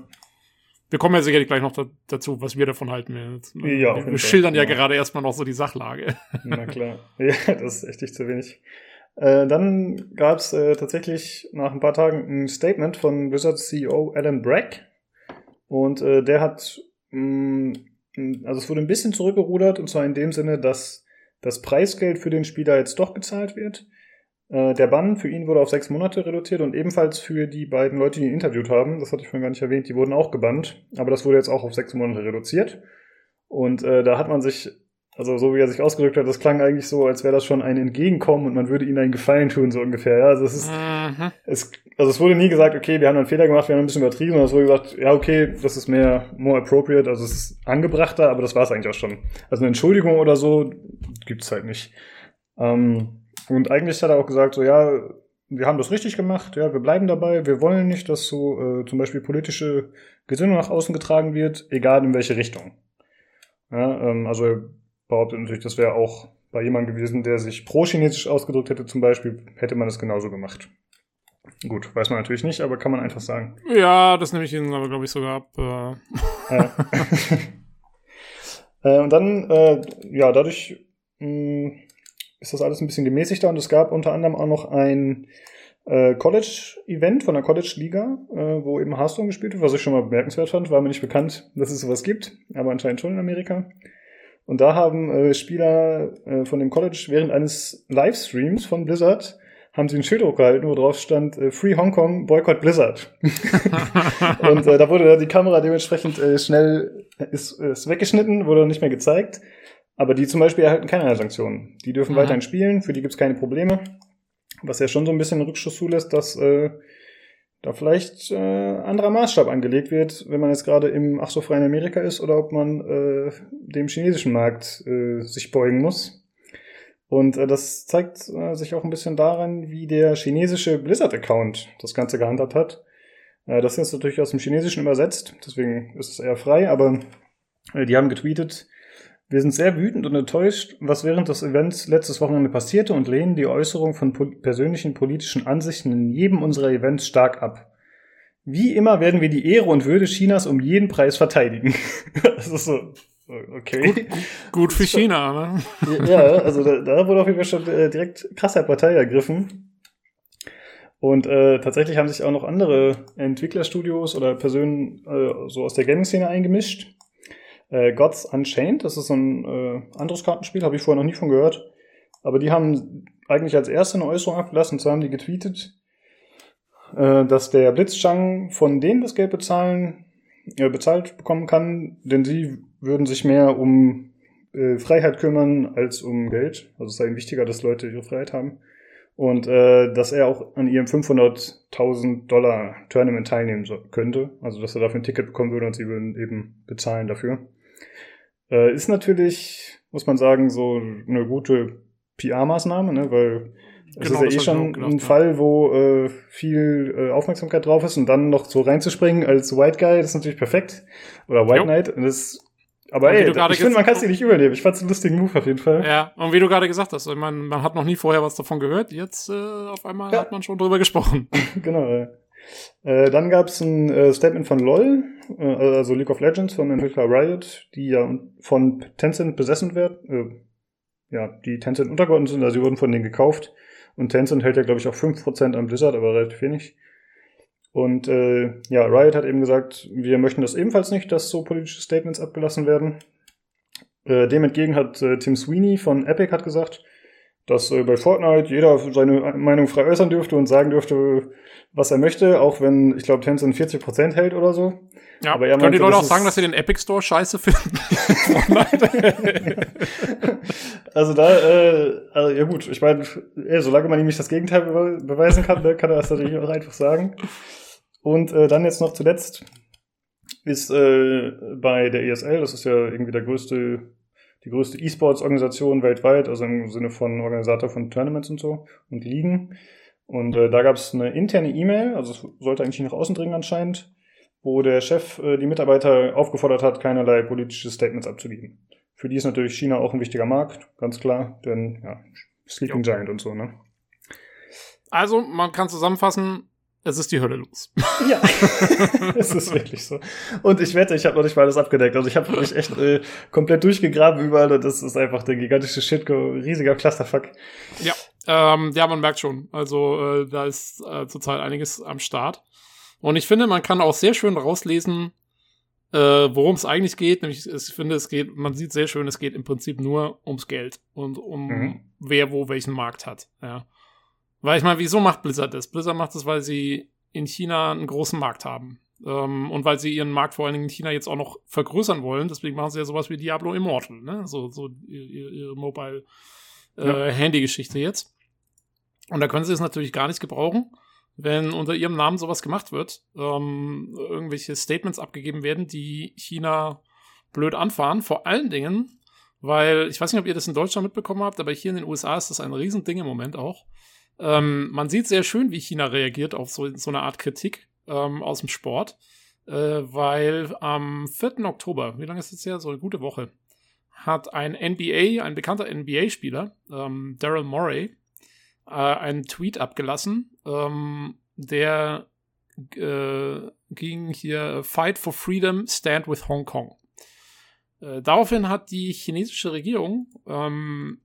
Wir kommen ja sicherlich gleich noch da, dazu, was wir davon halten. Wir, ja, wir, wir schildern ja, ja gerade erstmal noch so die Sachlage. Na klar. Ja, das ist echt nicht zu wenig. Äh, dann gab es äh, tatsächlich nach ein paar Tagen ein Statement von Blizzard CEO Alan Bragg. Und äh, der hat, mh, mm, also es wurde ein bisschen zurückgerudert, und zwar in dem Sinne, dass das Preisgeld für den Spieler jetzt doch gezahlt wird. Äh, der Bann für ihn wurde auf sechs Monate reduziert und ebenfalls für die beiden Leute, die ihn interviewt haben, das hatte ich vorhin gar nicht erwähnt, die wurden auch gebannt, aber das wurde jetzt auch auf sechs Monate reduziert. Und äh, da hat man sich, also so wie er sich ausgedrückt hat, das klang eigentlich so, als wäre das schon ein Entgegenkommen und man würde ihnen einen Gefallen tun, so ungefähr. Ja, also es ist, mhm. es, also es wurde nie gesagt, okay, wir haben einen Fehler gemacht, wir haben ein bisschen übertrieben, sondern es wurde gesagt, ja, okay, das ist mehr more appropriate, also es ist angebrachter, aber das war es eigentlich auch schon. Also eine Entschuldigung oder so gibt's halt nicht. Ähm, und eigentlich hat er auch gesagt, so ja, wir haben das richtig gemacht, ja, wir bleiben dabei, wir wollen nicht, dass so äh, zum Beispiel politische Gesinnung nach außen getragen wird, egal in welche Richtung. Ja, ähm, also behauptet natürlich, das wäre auch bei jemandem gewesen, der sich pro-chinesisch ausgedrückt hätte, zum Beispiel, hätte man das genauso gemacht. Gut, weiß man natürlich nicht, aber kann man einfach sagen. Ja, das nehme ich Ihnen aber, glaube ich, sogar ab. Äh. Ja. äh, und dann, äh, ja, dadurch mh, hm, ist das alles ein bisschen gemäßigter und es gab unter anderem auch noch ein äh, College-Event von der College-Liga, äh, wo eben Hearthstone gespielt wird, was ich schon mal bemerkenswert fand, war mir nicht bekannt, dass es sowas gibt, aber anscheinend schon in Amerika. Und da haben äh, Spieler äh, von dem College während eines Livestreams von Blizzard haben sie ein Schild hochgehalten, wo drauf stand äh, Free Hong Kong, Boycott Blizzard. und äh, da wurde dann die Kamera dementsprechend äh, schnell ist, ist weggeschnitten, wurde nicht mehr gezeigt. Aber die zum Beispiel erhalten keine Sanktionen. Die dürfen mhm. weiterhin spielen, für die gibt's keine Probleme. Was ja schon so ein bisschen Rückschluss zulässt, dass äh, da vielleicht äh, anderer Maßstab angelegt wird, wenn man jetzt gerade im ach so freien Amerika ist oder ob man äh, dem chinesischen Markt äh, sich beugen muss. Und äh, das zeigt äh, sich auch ein bisschen daran, wie der chinesische Blizzard-Account das Ganze gehandhabt hat. Äh, das ist natürlich aus dem Chinesischen übersetzt, deswegen ist es eher frei, aber äh, die haben getweetet, wir sind sehr wütend und enttäuscht, was während des Events letztes Wochenende passierte und lehnen die Äußerung von po persönlichen politischen Ansichten in jedem unserer Events stark ab. Wie immer werden wir die Ehre und Würde Chinas um jeden Preis verteidigen. das ist so, okay. Gut, gut für China, ne? ja, also da, da wurde auf jeden Fall schon äh, direkt krasser Partei ergriffen. Und äh, tatsächlich haben sich auch noch andere Entwicklerstudios oder Personen äh, so aus der Gaming-Szene eingemischt äh, Gods Unchained, das ist so ein äh, anderes Kartenspiel, habe ich vorher noch nie von gehört. Aber die haben eigentlich als erste eine Äußerung abgelassen, und zwar haben die getweetet, äh, dass der Blitzchang von denen das Geld bezahlen, äh, bezahlt bekommen kann, denn sie würden sich mehr um äh, Freiheit kümmern als um Geld. Also es sei ihnen wichtiger, dass Leute ihre Freiheit haben. Und äh, dass er auch an ihrem 500.000 Dollar Tournament teilnehmen so, könnte. Also dass er dafür ein Ticket bekommen würde und sie würden eben bezahlen dafür. Äh, ist natürlich, muss man sagen, so eine gute PR-Maßnahme, ne? weil es genau, ist ja eh schon gedacht, ein ja. Fall, wo äh, viel äh, Aufmerksamkeit drauf ist und dann noch so reinzuspringen als White Guy, das ist natürlich perfekt. Oder White jo. Knight. Das, aber ey, ich finde, man kann es dir nicht übernehmen. Ich fand es einen lustigen Move auf jeden Fall. Ja, und wie du gerade gesagt hast, ich meine, man hat noch nie vorher was davon gehört. Jetzt äh, auf einmal ja. hat man schon drüber gesprochen. genau. Äh, dann gab es ein äh, Statement von LOL, also League of Legends von Entwickler Riot, die ja von Tencent besessen werden, äh, ja, die Tencent untergeordnet sind, also sie wurden von denen gekauft. Und Tencent hält ja, glaube ich, auch 5% am Blizzard, aber relativ wenig. Und äh, ja, Riot hat eben gesagt, wir möchten das ebenfalls nicht, dass so politische Statements abgelassen werden. Äh, dem entgegen hat äh, Tim Sweeney von Epic hat gesagt, dass äh, bei Fortnite jeder seine Meinung frei äußern dürfte und sagen dürfte, was er möchte, auch wenn, ich glaube, Tencent 40% hält oder so. Ja, aber er können die Leute auch sagen, dass sie den Epic Store scheiße finden? also da, äh, also, ja gut, ich meine, äh, solange man ihm nicht das Gegenteil be beweisen kann, ne, kann er das natürlich auch einfach sagen. Und äh, dann jetzt noch zuletzt ist äh, bei der ESL, das ist ja irgendwie der größte die größte E-Sports-Organisation weltweit, also im Sinne von Organisator von Tournaments und so und Ligen. Und äh, da gab es eine interne E-Mail, also es sollte eigentlich nach außen dringen anscheinend, wo der Chef äh, die Mitarbeiter aufgefordert hat, keinerlei politische Statements abzugeben. Für die ist natürlich China auch ein wichtiger Markt, ganz klar, denn ja, Sleeping Giant und so, ne? Also, man kann zusammenfassen, es ist die Hölle los. Ja, es ist wirklich so. Und ich wette, ich habe noch nicht mal alles abgedeckt. Also ich habe mich echt äh, komplett durchgegraben überall und das ist einfach der gigantische Shit, riesiger Clusterfuck. Ja, ähm, ja, man merkt schon. Also äh, da ist äh, zurzeit einiges am Start. Und ich finde, man kann auch sehr schön rauslesen, äh, worum es eigentlich geht. Nämlich, ich finde, es geht, man sieht sehr schön, es geht im Prinzip nur ums Geld und um mhm. wer wo welchen Markt hat. Ja. Weil ich meine, wieso macht Blizzard das? Blizzard macht das, weil sie in China einen großen Markt haben. Ähm, und weil sie ihren Markt vor allen Dingen in China jetzt auch noch vergrößern wollen. Deswegen machen sie ja sowas wie Diablo Immortal, ne? So, so ihre, ihre Mobile-Handy-Geschichte äh, ja. jetzt. Und da können sie es natürlich gar nicht gebrauchen, wenn unter ihrem Namen sowas gemacht wird, ähm, irgendwelche Statements abgegeben werden, die China blöd anfahren. Vor allen Dingen, weil, ich weiß nicht, ob ihr das in Deutschland mitbekommen habt, aber hier in den USA ist das ein Riesending im Moment auch. Ähm, man sieht sehr schön, wie China reagiert auf so, so eine Art Kritik ähm, aus dem Sport, äh, weil am 4. Oktober, wie lange ist das her? So eine gute Woche, hat ein NBA, ein bekannter NBA-Spieler, ähm, Daryl Morey, äh, einen Tweet abgelassen, ähm, der äh, ging hier Fight for Freedom, Stand with Hong Kong. Äh, daraufhin hat die chinesische Regierung ähm,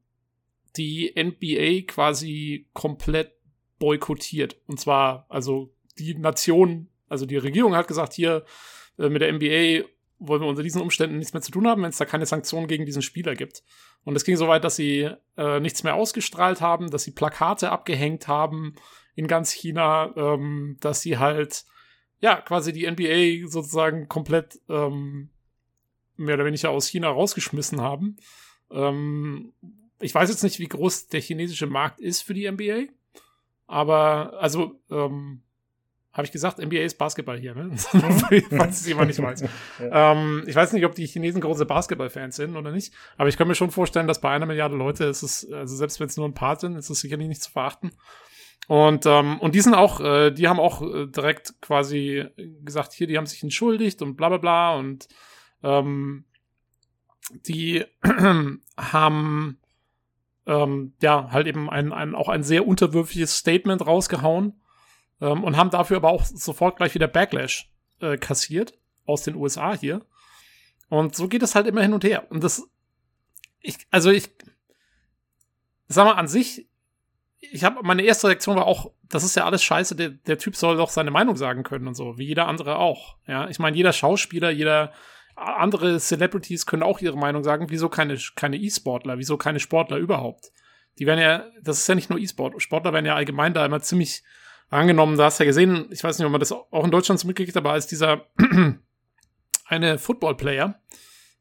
die NBA quasi komplett boykottiert. Und zwar, also die Nation, also die Regierung hat gesagt, hier äh, mit der NBA wollen wir unter diesen Umständen nichts mehr zu tun haben, wenn es da keine Sanktionen gegen diesen Spieler gibt. Und es ging so weit, dass sie äh, nichts mehr ausgestrahlt haben, dass sie Plakate abgehängt haben in ganz China, ähm, dass sie halt ja quasi die NBA sozusagen komplett ähm, mehr oder weniger aus China rausgeschmissen haben. Ähm, ich weiß jetzt nicht, wie groß der chinesische Markt ist für die NBA, aber also ähm, habe ich gesagt, NBA ist Basketball hier, ne? Falls es jemand nicht weiß. ja. ähm, ich weiß nicht, ob die Chinesen große Basketballfans sind oder nicht, aber ich kann mir schon vorstellen, dass bei einer Milliarde Leute ist es, also selbst wenn es nur ein paar sind, ist es sicherlich nicht zu verachten. Und, ähm, und die sind auch, äh, die haben auch äh, direkt quasi gesagt, hier, die haben sich entschuldigt und bla bla bla und ähm, die haben ähm, ja halt eben ein, ein, auch ein sehr unterwürfiges Statement rausgehauen ähm, und haben dafür aber auch sofort gleich wieder Backlash äh, kassiert aus den USA hier. Und so geht es halt immer hin und her. Und das, ich, also ich, sag mal, an sich, ich habe meine erste Reaktion war auch, das ist ja alles scheiße, der, der Typ soll doch seine Meinung sagen können und so, wie jeder andere auch. Ja, ich meine, jeder Schauspieler, jeder andere Celebrities können auch ihre Meinung sagen, wieso keine, keine E-Sportler, wieso keine Sportler überhaupt? Die werden ja, das ist ja nicht nur E-Sport, Sportler werden ja allgemein da immer ziemlich angenommen, da hast du ja gesehen, ich weiß nicht, ob man das auch in Deutschland so mitgekriegt hat, aber als dieser eine Football-Player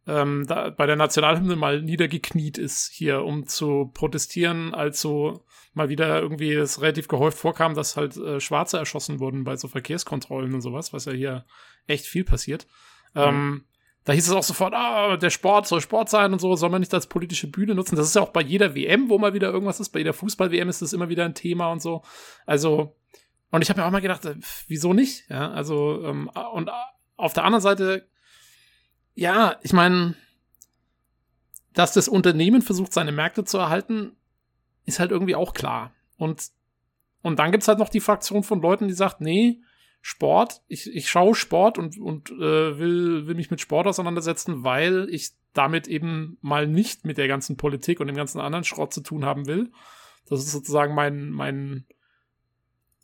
ähm, da bei der Nationalhymne mal niedergekniet ist hier, um zu protestieren, als so mal wieder irgendwie es relativ gehäuft vorkam, dass halt äh, Schwarze erschossen wurden bei so Verkehrskontrollen und sowas, was ja hier echt viel passiert. Mhm. Ähm, da hieß es auch sofort, ah, der Sport soll Sport sein und so, soll man nicht als politische Bühne nutzen. Das ist ja auch bei jeder WM, wo mal wieder irgendwas ist. Bei jeder Fußball-WM ist das immer wieder ein Thema und so. Also, und ich habe mir auch mal gedacht, äh, wieso nicht? Ja, also, ähm, und auf der anderen Seite, ja, ich meine, dass das Unternehmen versucht, seine Märkte zu erhalten, ist halt irgendwie auch klar. Und, und dann gibt's halt noch die Fraktion von Leuten, die sagt, nee, Sport, ich, ich schaue Sport und, und äh, will, will mich mit Sport auseinandersetzen, weil ich damit eben mal nicht mit der ganzen Politik und dem ganzen anderen Schrott zu tun haben will. Das ist sozusagen mein, mein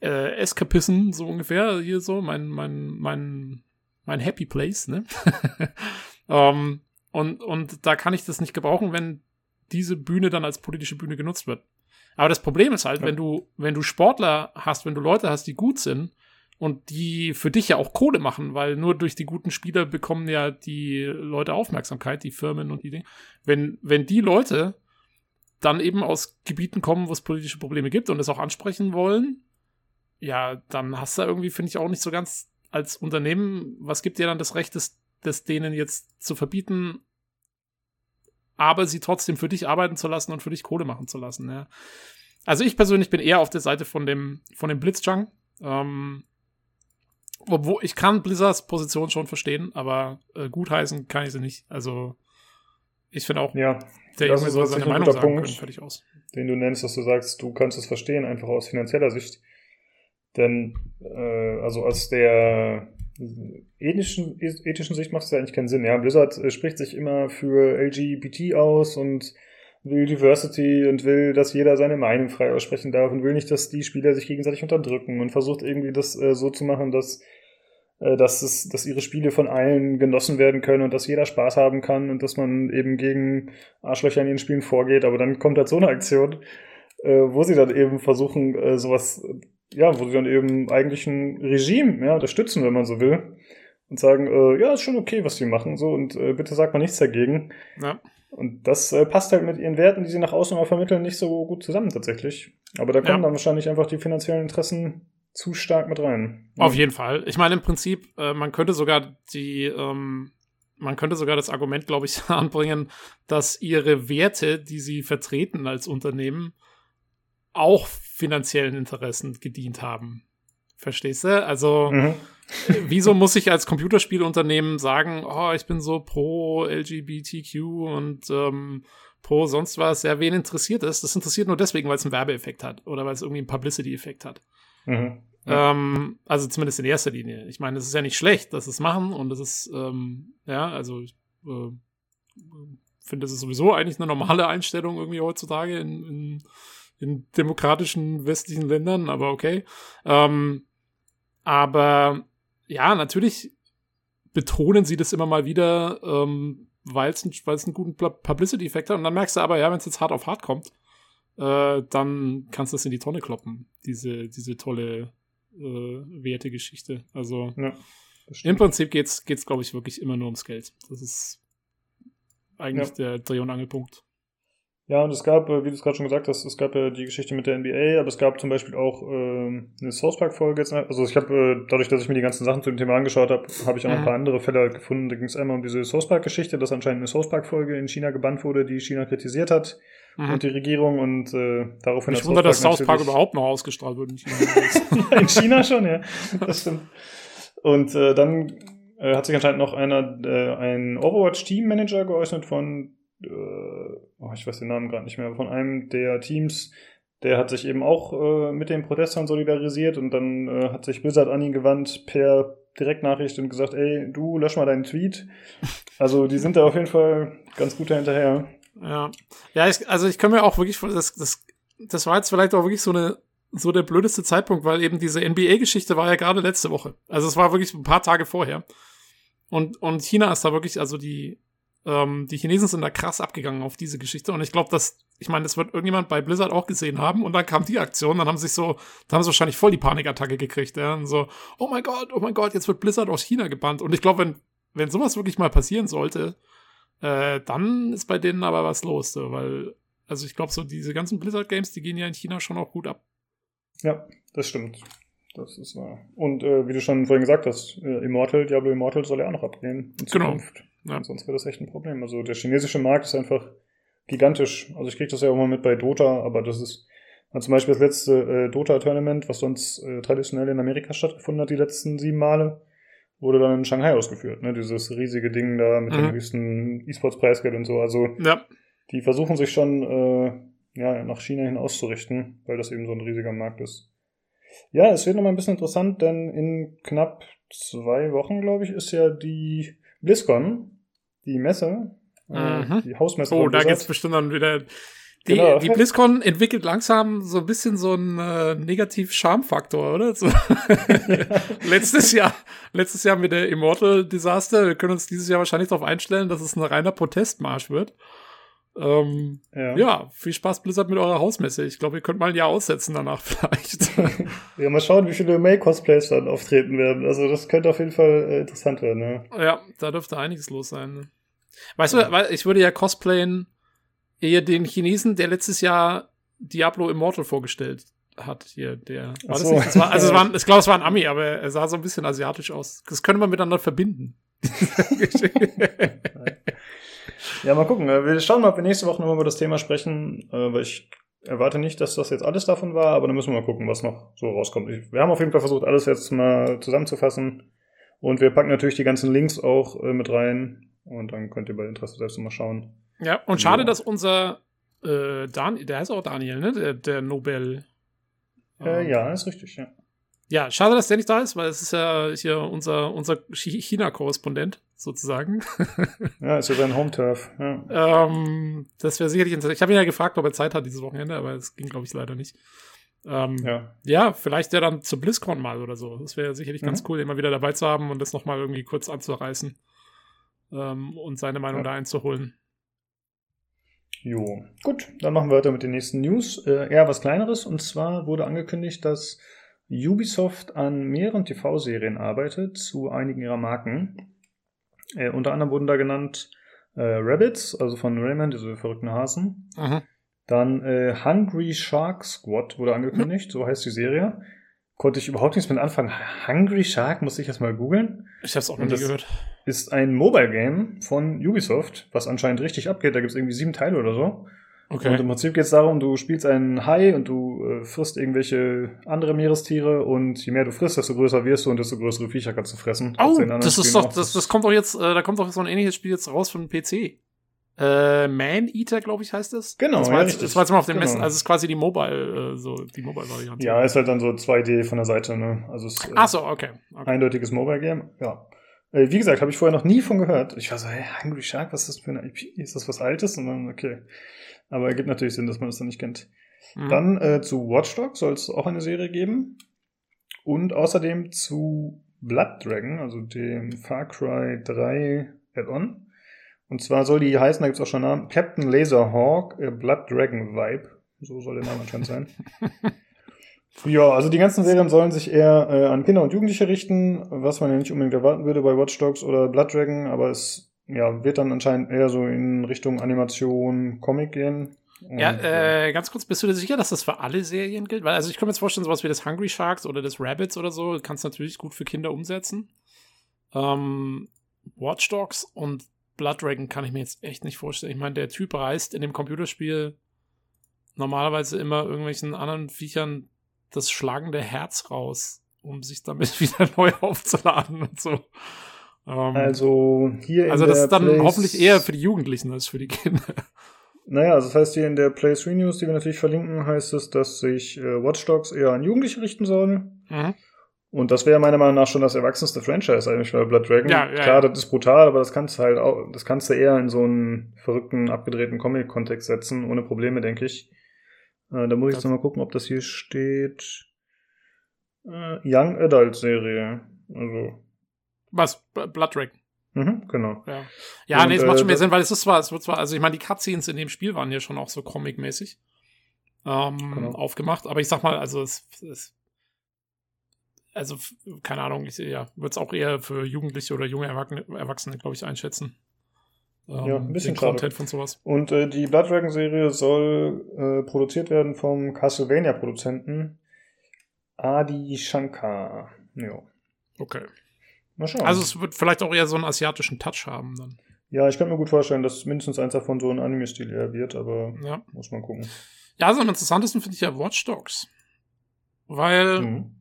äh, Eskapism, so ungefähr, hier so, mein, mein, mein, mein Happy Place, ne? um, ähm, und, und da kann ich das nicht gebrauchen, wenn diese Bühne dann als politische Bühne genutzt wird. Aber das Problem ist halt, ja. wenn du, wenn du Sportler hast, wenn du Leute hast, die gut sind, und die für dich ja auch Kohle machen, weil nur durch die guten Spieler bekommen ja die Leute Aufmerksamkeit, die Firmen und die Dinge. Wenn, wenn die Leute dann eben aus Gebieten kommen, wo es politische Probleme gibt und es auch ansprechen wollen, ja, dann hast du irgendwie, finde ich, auch nicht so ganz als Unternehmen, was gibt dir dann das Recht, das, das denen jetzt zu verbieten, aber sie trotzdem für dich arbeiten zu lassen und für dich Kohle machen zu lassen, ja. Also ich persönlich bin eher auf der Seite von dem, von dem Blitzjunk. Ähm, obwohl, ich kann Blizzards Position schon verstehen, aber äh, gutheißen kann ich sie nicht. Also, ich finde auch, ja, der Junge soll seine Meinung sagen Punkt, können, fertig aus. Den du nennst, dass du sagst, du kannst es verstehen, einfach aus finanzieller Sicht. Denn, äh, also aus der ethischen, ethischen Sicht macht es ja eigentlich keinen Sinn. Ja, Blizzard äh, spricht sich immer für LGBT aus und will Diversity und will, dass jeder seine Meinung frei aussprechen darf und will nicht, dass die Spieler sich gegenseitig unterdrücken und versucht irgendwie das äh, so zu machen, dass äh, dass, es, dass ihre Spiele von allen genossen werden können und dass jeder Spaß haben kann und dass man eben gegen Arschlöcher in ihren Spielen vorgeht. Aber dann kommt halt so eine Aktion, äh, wo sie dann eben versuchen, äh, sowas, ja, wo sie dann eben eigentlich ein Regime ja, unterstützen, wenn man so will. Und sagen, äh, ja, ist schon okay, was die machen, so, und äh, bitte sagt man nichts dagegen. Ja. Und das äh, passt halt mit ihren Werten, die sie nach außen auch vermitteln, nicht so gut zusammen tatsächlich. Aber da kommen ja. dann wahrscheinlich einfach die finanziellen Interessen zu stark mit rein. Auf jeden Fall. Ich meine, im Prinzip, äh, man könnte sogar die, ähm, man könnte sogar das Argument, glaube ich, anbringen, dass ihre Werte, die sie vertreten als Unternehmen, auch finanziellen Interessen gedient haben. Verstehst du? Also, mhm. wieso muss ich als Computerspielunternehmen sagen, oh, ich bin so pro LGBTQ und ähm, pro sonst was? Ja, wen interessiert es? Das interessiert nur deswegen, weil es einen Werbeeffekt hat oder weil es irgendwie einen Publicity-Effekt hat. Mhm. Ja. Ähm, also zumindest in erster Linie. Ich meine, es ist ja nicht schlecht, dass es machen und es ist, ähm, ja, also ich äh, finde, das ist sowieso eigentlich eine normale Einstellung irgendwie heutzutage in, in, in demokratischen westlichen Ländern, aber okay. Ähm, aber ja, natürlich betonen sie das immer mal wieder, ähm, weil es einen guten Publicity-Effekt hat. Und dann merkst du aber, ja, wenn es jetzt hart auf hart kommt, äh, dann kannst du das in die Tonne kloppen, diese, diese tolle äh, Wertegeschichte. Also ja, im Prinzip geht's, geht's, glaube ich, wirklich immer nur ums Geld. Das ist eigentlich ja. der Dreh- und Angelpunkt. Ja, und es gab, äh, wie du es gerade schon gesagt hast, es gab ja die Geschichte mit der NBA, aber es gab zum Beispiel auch ähm, eine South Park-Folge jetzt. Also ich habe, äh, dadurch, dass ich mir die ganzen Sachen zu dem Thema angeschaut habe, habe ich auch noch ein paar andere Fälle halt gefunden. Da ging es einmal um diese South Park-Geschichte, dass anscheinend eine South Park-Folge in China gebannt wurde, die China kritisiert hat mhm. und die Regierung und äh, daraufhin Ich wundere, dass South Park überhaupt noch ausgestrahlt wird in China. in China schon, ja. Das stimmt. Und äh, dann äh, hat sich anscheinend noch einer, äh, ein Overwatch-Team-Manager geäußert von äh, oh, ich weiß den Namen gerade nicht mehr, von einem der Teams, der hat sich eben auch äh, mit den Protestern solidarisiert und dann äh, hat sich Blizzard an ihn gewandt per Direktnachricht und gesagt, ey, du lösch mal deinen Tweet. Also die sind da auf jeden Fall ganz gut dahinterher. Ja, ja, ich, also ich kann mir auch wirklich, das, das, das war jetzt vielleicht auch wirklich so eine so der blödeste Zeitpunkt, weil eben diese NBA-Geschichte war ja gerade letzte Woche. Also es war wirklich ein paar Tage vorher. Und, und China ist da wirklich, also die, ähm, die Chinesen sind da krass abgegangen auf diese Geschichte und ich glaube, dass, ich meine, das wird irgendjemand bei Blizzard auch gesehen haben und dann kam die Aktion, dann haben sich so, da haben sie wahrscheinlich voll die Panikattacke gekriegt, ja, und so, oh mein Gott, oh mein Gott, jetzt wird Blizzard aus China gebannt und ich glaube, wenn, wenn sowas wirklich mal passieren sollte, äh, dann ist bei denen aber was los, so, weil, also ich glaube, so diese ganzen Blizzard-Games, die gehen ja in China schon auch gut ab. Ja, das stimmt. Das ist wahr. Und äh, wie du schon vorhin gesagt hast, äh, Immortal, Diablo Immortal soll ja auch noch abgehen in genau. Zukunft. Genau. Ja. Sonst wäre das echt ein Problem. Also der chinesische Markt ist einfach gigantisch. Also ich kriege das ja auch mal mit bei Dota, aber das ist zum Beispiel das letzte äh, Dota-Tournament, was sonst äh, traditionell in Amerika stattgefunden hat, die letzten sieben Male, wurde dann in Shanghai ausgeführt. Ne? Dieses riesige Ding da mit mhm. dem höchsten E-Sports-Preisgeld und so. Also ja. die versuchen sich schon äh, ja, nach China hin auszurichten, weil das eben so ein riesiger Markt ist. Ja, es wird nochmal ein bisschen interessant, denn in knapp zwei Wochen, glaube ich, ist ja die BlizzCon die Messe, äh, mhm. die Hausmesse. Oh, da geht's bestimmt dann wieder. Die, genau. die BlizzCon entwickelt langsam so ein bisschen so einen äh, Negativ-Charme-Faktor, oder? So. letztes Jahr, letztes Jahr mit der Immortal Disaster. Wir können uns dieses Jahr wahrscheinlich darauf einstellen, dass es ein reiner Protestmarsch wird. Ähm, ja. ja. viel Spaß Blizzard mit eurer Hausmesse. Ich glaube, ihr könnt mal ein Jahr aussetzen danach vielleicht. ja, mal schauen, wie viele May-Cosplays dann auftreten werden. Also das könnte auf jeden Fall äh, interessant werden. Ja. ja, da dürfte einiges los sein. Ne? Weißt du, ich würde ja cosplayen eher den Chinesen, der letztes Jahr Diablo Immortal vorgestellt hat hier, der. War so. das nicht? Das war, also es war, ich glaube, es war ein Ami, aber er sah so ein bisschen asiatisch aus. Das könnte man miteinander verbinden. ja, mal gucken. Wir schauen mal, ob wir nächste Woche nochmal über das Thema sprechen, äh, weil ich erwarte nicht, dass das jetzt alles davon war, aber dann müssen wir mal gucken, was noch so rauskommt. Wir haben auf jeden Fall versucht, alles jetzt mal zusammenzufassen. Und wir packen natürlich die ganzen Links auch äh, mit rein. Und dann könnt ihr bei Interesse selbst mal schauen. Ja, und schade, dass unser äh, Dan der heißt auch Daniel, ne? Der, der Nobel. Äh, ja, ist richtig, ja. Ja, schade, dass der nicht da ist, weil es ist ja hier unser, unser China-Korrespondent sozusagen. ja, ist ja sein Home-Turf. Ja. Ähm, das wäre sicherlich interessant. Ich habe ihn ja gefragt, ob er Zeit hat dieses Wochenende, aber es ging, glaube ich, leider nicht. Ähm, ja. ja, vielleicht ja dann zur BlizzCon mal oder so. Das wäre sicherlich mhm. ganz cool, ihn mal wieder dabei zu haben und das nochmal irgendwie kurz anzureißen ähm, und seine Meinung ja. da einzuholen. Jo, gut, dann machen wir weiter mit den nächsten News. Äh, eher was kleineres und zwar wurde angekündigt, dass Ubisoft an mehreren TV-Serien arbeitet zu einigen ihrer Marken. Äh, unter anderem wurden da genannt äh, Rabbits, also von Raymond, diese verrückten Hasen. Mhm. Dann äh, Hungry Shark Squad wurde angekündigt, so heißt die Serie. Konnte ich überhaupt nichts mit anfangen. Hungry Shark muss ich erst mal googeln. Ich hab's auch noch nie gehört. Ist ein Mobile Game von Ubisoft, was anscheinend richtig abgeht. Da gibt's irgendwie sieben Teile oder so. Okay. Und im Prinzip geht es darum, du spielst einen Hai und du äh, frisst irgendwelche andere Meerestiere und je mehr du frisst, desto größer wirst du und desto größere Viecher kannst du fressen. Oh, das ist doch, das, das kommt doch jetzt, äh, da kommt doch so ein ähnliches Spiel jetzt raus von PC. Äh, Man Eater, glaube ich, heißt das. Genau. Das war, jetzt, das war jetzt mal auf den genau. Messen, also es ist quasi die Mobile, äh, so die Mobile-Variante. Ja, ist halt dann so 2D von der Seite, ne? Also es ist äh, Ach so, okay. okay. eindeutiges Mobile-Game, ja. Äh, wie gesagt, habe ich vorher noch nie von gehört. Ich war so, hey, Hungry Shark, was ist das für eine IP? Ist das was Altes? Und dann, okay. Aber ergibt natürlich Sinn, dass man das dann nicht kennt. Mhm. Dann äh, zu Watch Dogs soll es auch eine Serie geben. Und außerdem zu Blood Dragon, also dem Far Cry 3 Add-on. Und zwar soll die heißen, da gibt es auch schon Namen, Captain Laserhawk äh, Blood Dragon Vibe. So soll der Name anscheinend sein. ja, also die ganzen Serien sollen sich eher äh, an Kinder und Jugendliche richten, was man ja nicht unbedingt erwarten würde bei Watch Dogs oder Blood Dragon, aber es ja, wird dann anscheinend eher so in Richtung Animation, Comic gehen. Und, ja, äh, ganz kurz, bist du dir sicher, dass das für alle Serien gilt? Weil, also ich kann mir jetzt vorstellen, sowas wie das Hungry Sharks oder das Rabbits oder so, kannst du natürlich gut für Kinder umsetzen. Ähm, Watch Dogs und Blood Dragon kann ich mir jetzt echt nicht vorstellen. Ich meine, der Typ reißt in dem Computerspiel normalerweise immer irgendwelchen anderen Viechern das schlagende Herz raus, um sich damit wieder neu aufzuladen und so. Ähm, also hier Also das ist dann Place hoffentlich eher für die Jugendlichen als für die Kinder. Naja, also das heißt hier in der Play 3 News, die wir natürlich verlinken, heißt es, dass sich äh, Watch Dogs eher an Jugendliche richten soll. Mhm. Und das wäre meiner Meinung nach schon das erwachsenste Franchise eigentlich bei Blood Dragon. Ja, ja, Klar, das ist brutal, aber das kannst du halt auch, das kannst du eher in so einen verrückten, abgedrehten Comic-Kontext setzen, ohne Probleme, denke ich. Äh, da muss ich jetzt nochmal gucken, ob das hier steht. Äh, Young Adult Serie. Also. Was? Blood Dragon. Mhm, genau. Ja, ja und, nee, es macht schon mehr äh, Sinn, weil es ist zwar, es wird zwar, also ich meine, die Cutscenes in dem Spiel waren ja schon auch so comic-mäßig ähm, genau. aufgemacht, aber ich sag mal, also es, es also keine Ahnung, ich ja, würde es auch eher für Jugendliche oder junge Erwachsene, glaube ich, einschätzen. Ähm, ja, ein bisschen den Content von sowas. Und äh, die Blood Dragon Serie soll äh, produziert werden vom Castlevania-Produzenten Adi Shankar. Ja. Okay. Mal schauen. Also es wird vielleicht auch eher so einen asiatischen Touch haben dann. Ja, ich kann mir gut vorstellen, dass mindestens eins davon so ein Anime-Stil eher wird, aber ja. muss man gucken. Ja, also am interessantesten finde ich ja Watch Dogs. Weil mhm.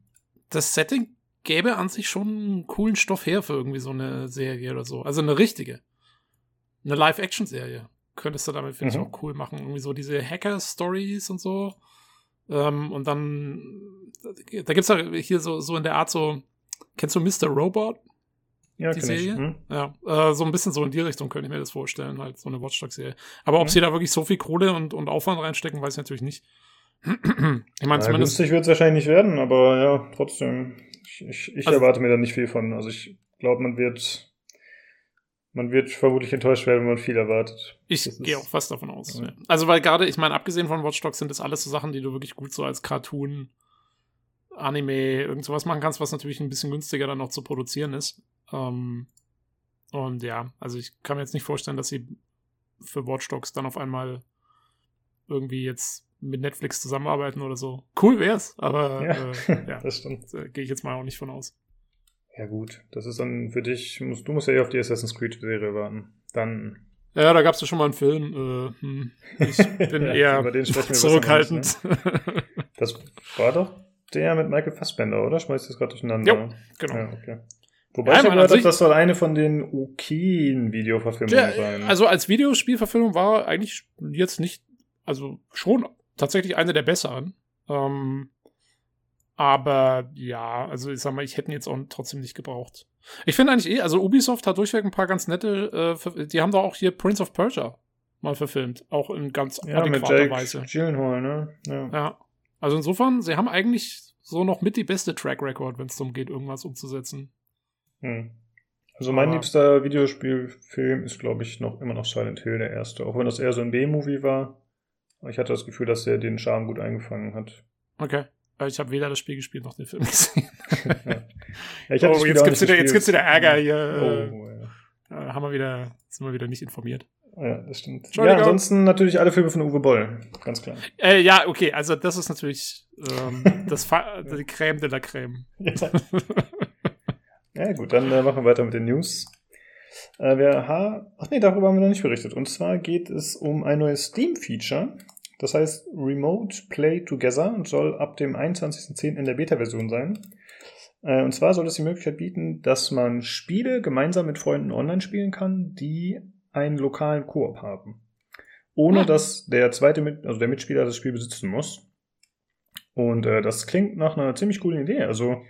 Das Setting gäbe an sich schon einen coolen Stoff her für irgendwie so eine Serie oder so. Also eine richtige. Eine Live-Action-Serie. Könntest du damit, finde mhm. ich, auch cool machen. Irgendwie so diese Hacker-Stories und so. Ähm, und dann, da gibt's ja hier so, so in der Art so, Kennst du Mr. Robot? Ja, die Serie? Hm? Ja, äh, so ein bisschen so in die Richtung könnte ich mir das vorstellen, halt so eine Watchdog-Serie. Aber ob hm. sie da wirklich so viel Kohle und, und Aufwand reinstecken, weiß ich natürlich nicht. Ich meine, ja, zumindest. Günstig wird es wahrscheinlich nicht werden, aber ja, trotzdem. Ich, ich, ich also, erwarte mir da nicht viel von. Also ich glaube, man wird, man wird vermutlich enttäuscht werden, wenn man viel erwartet. Ich gehe auch fast davon aus. Ja. Also, weil gerade, ich meine, abgesehen von Watch Dogs sind das alles so Sachen, die du wirklich gut so als Cartoon Anime, irgend sowas machen kannst, was natürlich ein bisschen günstiger dann noch zu produzieren ist. Ähm, und ja, also ich kann mir jetzt nicht vorstellen, dass sie für Watch Dogs dann auf einmal irgendwie jetzt mit Netflix zusammenarbeiten oder so. Cool wär's, aber ja, äh, ja das stimmt. Äh, Gehe ich jetzt mal auch nicht von aus. Ja, gut. Das ist dann für dich, musst, du musst ja eh auf die Assassin's Creed-Serie warten. Dann. Ja, da gab's ja schon mal einen Film. Äh, hm, ich bin ja, eher zurückhaltend. Nicht, ne? Das war doch der mit Michael Fassbender, oder? Schmeißt das gerade durcheinander? Ja, genau. Ja, okay. Wobei ja, ich gehört habe, das soll eine von den okayen Videoverfilmungen sein. Also als Videospielverfilmung war eigentlich jetzt nicht, also schon tatsächlich eine der besseren. Ähm, aber ja, also ich sag mal, ich hätte ihn jetzt auch trotzdem nicht gebraucht. Ich finde eigentlich eh, also Ubisoft hat durchweg ein paar ganz nette, äh, die haben da auch hier Prince of Persia mal verfilmt, auch in ganz ja, adäquater mit Jake Weise. Gyllenhaal, ne? Ja. ja. Also insofern, sie haben eigentlich so noch mit die beste Track Record, wenn es darum geht, irgendwas umzusetzen. Hm. Also mein Aber liebster Videospielfilm ist, glaube ich, noch immer noch Silent Hill, der erste. Auch wenn das eher so ein B-Movie war. Ich hatte das Gefühl, dass er den Charme gut eingefangen hat. Okay. Ich habe weder das Spiel gespielt noch den Film gesehen. ja, oh, jetzt gibt's, wieder, jetzt gibt's wieder Ärger hier. Oh, ja. Haben wir wieder, sind wir wieder nicht informiert. Ja, das stimmt. Ja, ansonsten natürlich alle Filme von Uwe Boll, ganz klar. Äh, ja, okay, also das ist natürlich ähm, das die Crème de la Crème. Ja, ja gut, dann äh, machen wir weiter mit den News. Äh, wir ha Ach nee, darüber haben wir noch nicht berichtet. Und zwar geht es um ein neues Steam-Feature. Das heißt Remote Play Together und soll ab dem 21.10. in der Beta-Version sein. Äh, und zwar soll es die Möglichkeit bieten, dass man Spiele gemeinsam mit Freunden online spielen kann, die einen lokalen Koop haben. Ohne dass der zweite, Mit also der Mitspieler das Spiel besitzen muss. Und äh, das klingt nach einer ziemlich coolen Idee. Also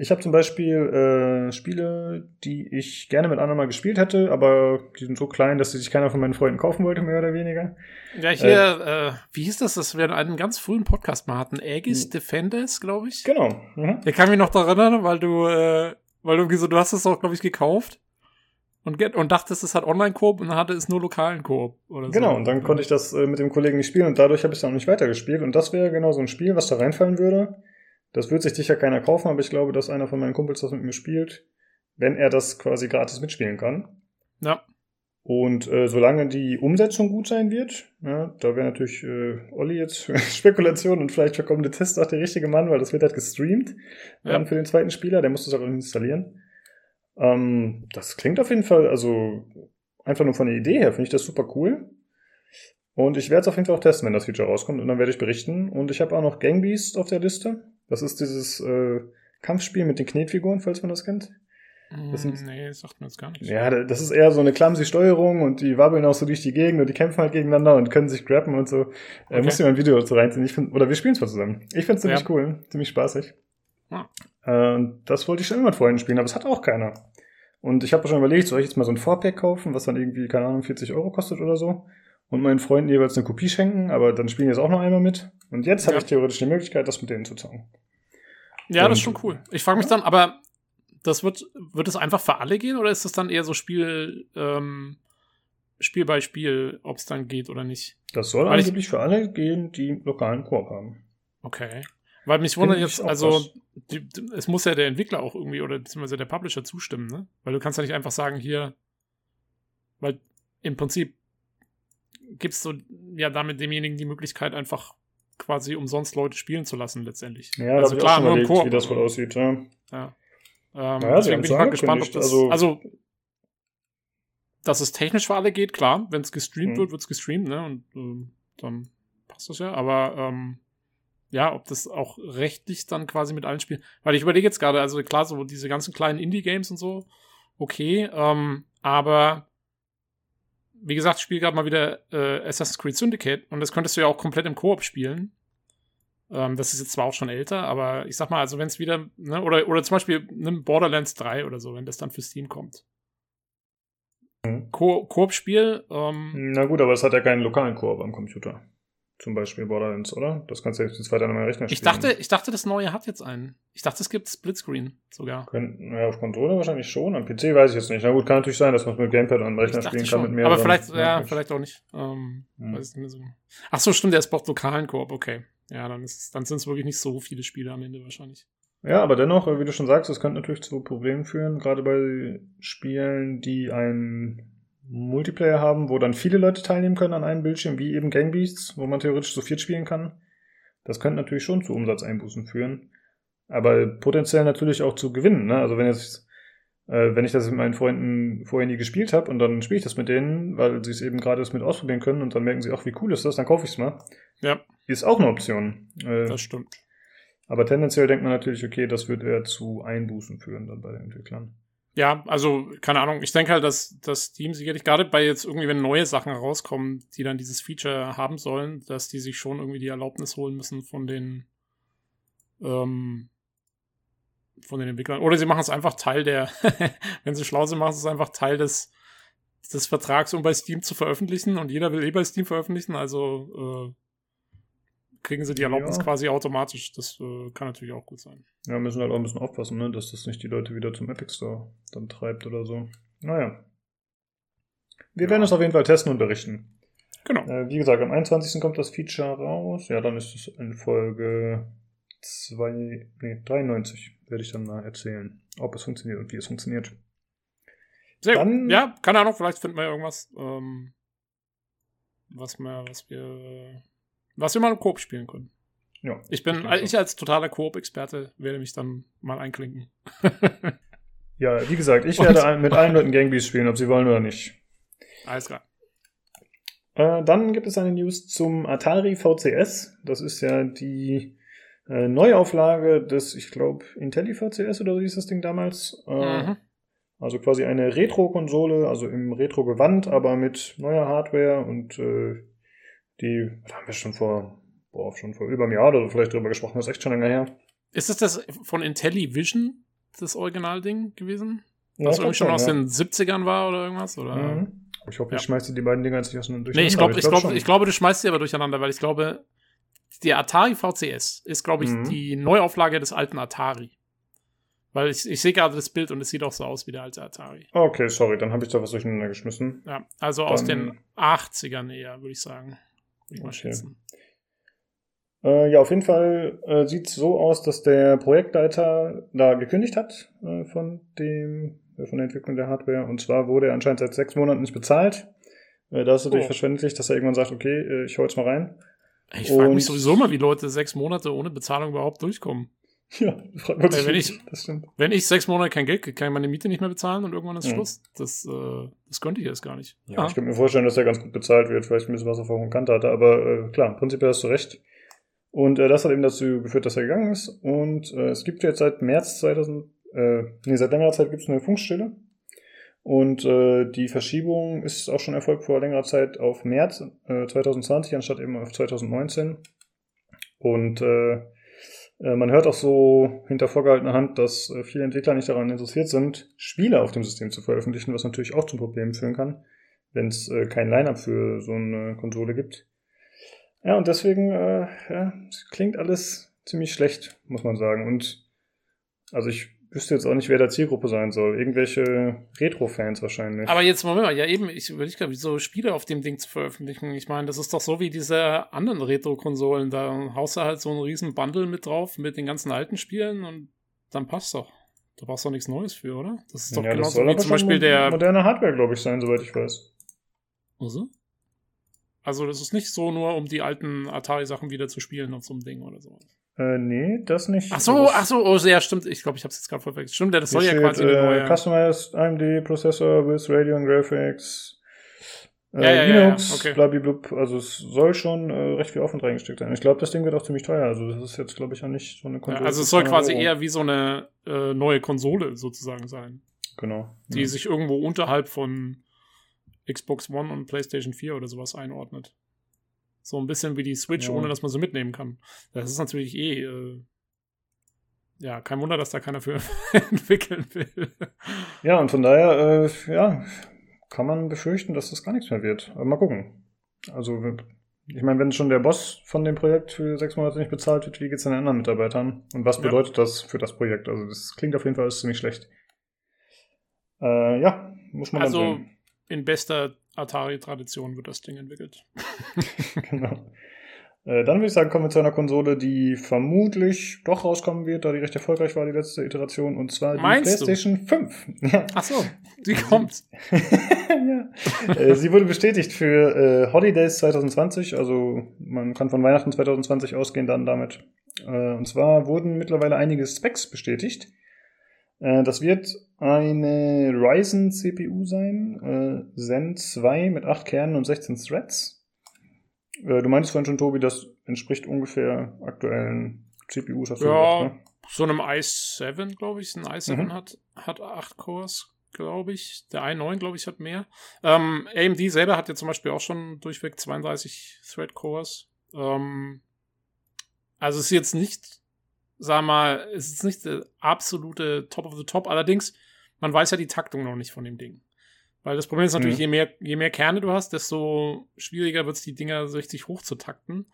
Ich habe zum Beispiel äh, Spiele, die ich gerne mit anderen mal gespielt hätte, aber die sind so klein, dass sie sich keiner von meinen Freunden kaufen wollte, mehr oder weniger. Ja, hier, äh, wie hieß das, das wir in einem ganz frühen Podcast mal hatten? Aegis Defenders, glaube ich. Genau. Mhm. Ich kann mich noch daran erinnern, weil du, äh, weil du irgendwie so, du hast es auch, glaube ich, gekauft und, und dachtest, es hat Online-Koop und dann hatte es nur lokalen Koop oder so. Genau, und dann konnte ich das äh, mit dem Kollegen nicht spielen und dadurch habe ich es dann auch nicht weitergespielt. Und das wäre genau so ein Spiel, was da reinfallen würde. Das wird sich sicher keiner kaufen, aber ich glaube, dass einer von meinen Kumpels das mit mir spielt, wenn er das quasi gratis mitspielen kann. Ja. Und äh, solange die Umsetzung gut sein wird, ja, da wäre natürlich äh, Olli jetzt für Spekulation und vielleicht für kommende Tests auch der richtige Mann, weil das wird halt gestreamt Ja. dann für den zweiten Spieler, der muss das auch installieren. Ähm, das klingt auf jeden Fall, also einfach nur von der Idee her, finde ich das super cool. Und ich werde es auf jeden Fall auch testen, wenn das Feature rauskommt und dann werde ich berichten. Und ich habe auch noch Gang Beast auf der Liste. Das ist dieses äh, Kampfspiel mit den Knetfiguren, falls man das kennt. Das sind- nee, das sagt mir jetzt gar nichts. Ja, da- das ist eher so eine clumsy Steuerung und die wabbeln auch so durch die Gegend und die kämpfen halt gegeneinander und können sich grappen und so. Äh, Okay. Muss ich mal ein Video dazu reinziehen. Ich find, oder wir spielen es mal zusammen. Ich finde es ziemlich Ja. cool, ziemlich spaßig. Ah. Äh, und das wollte ich schon immer Freunden spielen, aber es hat auch keiner. Und ich habe schon überlegt, soll ich jetzt mal so ein Vorpack kaufen, was dann irgendwie, keine Ahnung, 40 Euro kostet oder so. Und meinen Freunden jeweils eine Kopie schenken, aber dann spielen die jetzt auch noch einmal mit. Und jetzt habe Ja. ich theoretisch die Möglichkeit, das mit denen zu zocken. Ja, das ist Und- schon cool. Ich frage mich dann, aber das wird, wird es einfach für alle gehen oder ist es dann eher so Spiel, ähm, Spiel bei Spiel, ob es dann geht oder nicht? Das soll Weil ich- angeblich für alle gehen, die lokalen Koop haben. Okay. Weil mich wundert ich jetzt, also die, die, es muss ja der Entwickler auch irgendwie oder beziehungsweise der Publisher zustimmen, ne? Weil du kannst ja nicht einfach sagen, hier, weil im Prinzip gibst du ja damit demjenigen die Möglichkeit, einfach quasi umsonst Leute spielen zu lassen, letztendlich. Ja, also schon nur überlegt, wie das wohl aussieht. Ja. Ja. Ähm, Ja, deswegen bin ich mal gespannt, ob das. also- Also, dass es technisch für alle geht, klar. Wenn es gestreamt Mhm. wird, wird es gestreamt, ne? Und ähm, dann passt das ja. Aber ähm, ja, ob das auch rechtlich dann quasi mit allen Spielen. Weil ich überlege jetzt gerade, also klar, so diese ganzen kleinen Indie-Games und so, okay, ähm, aber wie gesagt, ich spiele gerade mal wieder äh, Assassin's Creed Syndicate und das könntest du ja auch komplett im Koop spielen. Ähm, das ist jetzt zwar auch schon älter, aber ich sag mal, also wenn es wieder, ne, oder, oder zum Beispiel nimm Borderlands 3 oder so, wenn das dann für Steam kommt. Mhm. Ko Koop-Spiel, ähm, Na gut, aber es hat ja keinen lokalen Koop am Computer. Zum Beispiel Borderlands, oder? Das kannst du jetzt zweiter an meinem Rechner spielen. ich dachte, ich dachte, das neue hat jetzt einen. Ich dachte, es gibt Splitscreen sogar. Könnten, ja, auf Controller wahrscheinlich schon. Am PC weiß ich jetzt nicht. Na gut, kann natürlich sein, dass man es mit Gamepad an Rechner spielen kann schon. mit mehreren. Aber vielleicht, ja, vielleicht auch nicht. Ähm, Hm. weiß ich nicht mehr so. Ach so, stimmt, der ist braucht lokalen Koop, okay. Ja, dann ist dann sind es wirklich nicht so viele Spiele am Ende wahrscheinlich. Ja, aber dennoch, äh, wie du schon sagst, das könnte natürlich zu Problemen führen, gerade bei Spielen, die einen Multiplayer haben, wo dann viele Leute teilnehmen können an einem Bildschirm, wie eben Gang Beasts, wo man theoretisch zu viert spielen kann. Das könnte natürlich schon zu Umsatzeinbußen führen. Aber potenziell natürlich auch zu Gewinnen. Ne? Also wenn jetzt, äh, wenn ich das mit meinen Freunden vorher nie gespielt habe und dann spiele ich das mit denen, weil sie es eben gerade erst mit ausprobieren können und dann merken sie, ach, wie cool ist das, dann kaufe ich es mal. Ja, Ist auch eine Option. Äh, das stimmt. aber tendenziell denkt man natürlich, okay, das wird eher zu Einbußen führen dann bei den Entwicklern. Ja, also, keine Ahnung. Ich denke halt, dass das Steam sicherlich gerade bei jetzt irgendwie, wenn neue Sachen rauskommen, die dann dieses Feature haben sollen, dass die sich schon irgendwie die Erlaubnis holen müssen von den, ähm, von den Entwicklern. Oder sie machen es einfach Teil der, wenn sie schlau sind, machen sie es einfach Teil des, des Vertrags, um bei Steam zu veröffentlichen. Und jeder will eh bei Steam veröffentlichen, also äh, kriegen sie die Erlaubnis Ja. quasi automatisch. Das äh, kann natürlich auch gut sein. Ja, müssen halt auch ein bisschen aufpassen, ne? dass das nicht die Leute wieder zum Epic Store dann treibt oder so. Naja. Wir Ja. werden es auf jeden Fall testen und berichten. Genau. Äh, wie gesagt, am 21. kommt das Feature raus. Ja, dann ist es in Folge 2, nee, 93 werde ich dann mal erzählen, ob es funktioniert und wie es funktioniert. Sehr Dann- gut. Ja, keine Ahnung, vielleicht finden wir irgendwas, ähm, was wir, was wir, was wir mal im Koop spielen können. Ja, Ich bin, denke ich als totaler Koop-Experte werde mich dann mal einklinken. Ja, wie gesagt, ich Und- werde ein- mit allen Leuten Gangbeasts spielen, ob sie wollen oder nicht. Alles klar. Äh, dann gibt es eine News zum Atari VCS. Das ist ja die äh, Neuauflage des, ich glaube, Intelli VCS oder so hieß das Ding damals. Äh, Mhm. Also quasi eine Retro-Konsole, also im Retro-Gewand, aber mit neuer Hardware und äh, die, haben wir schon vor, boah, schon vor über einem Jahr oder vielleicht drüber gesprochen, das ist echt schon länger her. Ist es das von Intellivision? das Originalding gewesen? Ja, Was ich irgendwie glaub schon aus ja. den 70ern war oder irgendwas? Oder? Mhm. Ich hoffe, ich Ja. schmeiße die beiden Dinger jetzt nicht auseinander. Nee, ich glaube, ich, glaub, schon. ich glaube, du schmeißt sie aber durcheinander, weil ich glaube, der Atari VCS ist, glaube ich, Mhm. die Neuauflage des alten Atari. Weil ich, ich sehe gerade das Bild und es sieht auch so aus wie der alte Atari. Okay, sorry, dann habe ich da was durcheinander geschmissen. Ja, also aus Dann- den 80ern eher, würde ich sagen. Würde ich mal Okay. schätzen. Äh, ja, auf jeden Fall äh, sieht es so aus, dass der Projektleiter da gekündigt hat äh, von dem äh, von der Entwicklung der Hardware. Und zwar wurde er anscheinend seit sechs Monaten nicht bezahlt. Äh, da ist natürlich Oh. verständlich, dass er irgendwann sagt, okay, äh, ich hau jetzt mal rein. Ich frage mich sowieso mal, wie Leute sechs Monate ohne Bezahlung überhaupt durchkommen. Ja, fragt man sich Äh, wenn ich- das stimmt. Wenn ich sechs Monate kein Geld kriege, kann ich meine Miete nicht mehr bezahlen und irgendwann ist Mhm. Schluss. Das, äh, das könnte ich jetzt gar nicht. Ja, Ah. ich könnte mir vorstellen, dass er ganz gut bezahlt wird, vielleicht ein bisschen was auf der Kante hatte, aber äh, klar, prinzipiell hast du recht. Und äh, das hat eben dazu geführt, dass er gegangen ist. Und äh, es gibt jetzt seit März 2000, äh, nee, seit längerer Zeit gibt es eine Funkstille. Und äh, die Verschiebung ist auch schon erfolgt vor längerer Zeit auf März äh, 2020 anstatt eben auf 2019. Und äh, man hört auch so hinter vorgehaltener Hand, dass äh, viele Entwickler nicht daran interessiert sind, Spiele auf dem System zu veröffentlichen, was natürlich auch zum Problem führen kann, wenn es äh, kein Line-Up für so eine Konsole gibt. Ja, und deswegen äh, ja, klingt alles ziemlich schlecht, muss man sagen. Und also ich wüsste jetzt auch nicht, wer der Zielgruppe sein soll. Irgendwelche Retro-Fans wahrscheinlich. Aber jetzt Moment mal, ja eben, ich will nicht so Spiele auf dem Ding zu veröffentlichen. Ich meine, das ist doch so wie diese anderen Retro-Konsolen. Da haust du halt so einen riesen Bundle mit drauf mit den ganzen alten Spielen und dann passt doch. Da brauchst du doch nichts Neues für, oder? Das ist doch ja, genauso wie zum Beispiel der. moderne Hardware, glaube ich, sein, soweit ich weiß. Also? also, das ist nicht so nur, um die alten Atari-Sachen wieder zu spielen auf so einem Ding oder so. Äh, nee, das nicht. Ach so, ach so, oh, ja, stimmt. Ich glaube, ich habe es jetzt gerade verwechselt. Stimmt, ja, das soll Hier ja steht, quasi eine äh, neue. Customized AMD Prozessor with Radeon Graphics. Äh, Ja, ja, ja, Linux, ja, okay. blablablub. Also es soll schon äh, recht viel Aufwand reingesteckt sein. Ich glaube, das Ding wird auch ziemlich teuer. Also das ist jetzt, glaube ich, auch nicht so eine Ja, Konsole. also für es soll 200 quasi Euro. eher wie so eine äh, neue Konsole sozusagen sein, Genau. die ja. sich irgendwo unterhalb von Xbox One und PlayStation 4 oder sowas einordnet. So ein bisschen wie die Switch, Ja. ohne dass man sie mitnehmen kann. Das ist natürlich eh, äh, ja, kein Wunder, dass da keiner für entwickeln will. Ja, und von daher, äh, ja, kann man befürchten, dass das gar nichts mehr wird. Aber mal gucken. Also, ich meine, wenn schon der Boss von dem Projekt für sechs Monate nicht bezahlt wird, wie geht's denn den anderen Mitarbeitern? Und was Ja. bedeutet das für das Projekt? Also, das klingt auf jeden Fall ziemlich schlecht. Äh, ja, muss man dann Also sehen. in bester Atari-Tradition wird das Ding entwickelt. genau. Äh, dann würde ich sagen, kommen wir zu einer Konsole, die vermutlich doch rauskommen wird, da die recht erfolgreich war, die letzte Iteration, und zwar die Meinst du? PlayStation 5. Ja. Ach so, die kommt. ja. Äh, Sie wurde bestätigt für äh, Holidays 2020, also man kann von Weihnachten 2020 ausgehen dann damit. Äh, und zwar wurden mittlerweile einige Specs bestätigt. Das wird eine Ryzen CPU sein, äh, Zen 2 mit 8 Kernen und 16 Threads. Äh, du meintest vorhin schon, Tobi, das entspricht ungefähr aktuellen CPUs, hast du Ja. gesagt, ne? So einem i7, glaube ich. Ein i7 Mhm. hat, hat 8 Cores, glaube ich. Der i9, glaube ich, hat mehr. Ähm, AMD selber hat ja zum Beispiel auch schon durchweg 32 Thread Cores. Ähm, also es ist jetzt nicht, sag mal, es ist nicht der absolute Top of the Top. Allerdings, man weiß ja die Taktung noch nicht von dem Ding. Weil das Problem ist natürlich, Mhm. je, mehr, je mehr Kerne du hast, desto schwieriger wird es, die Dinger richtig hoch zu takten.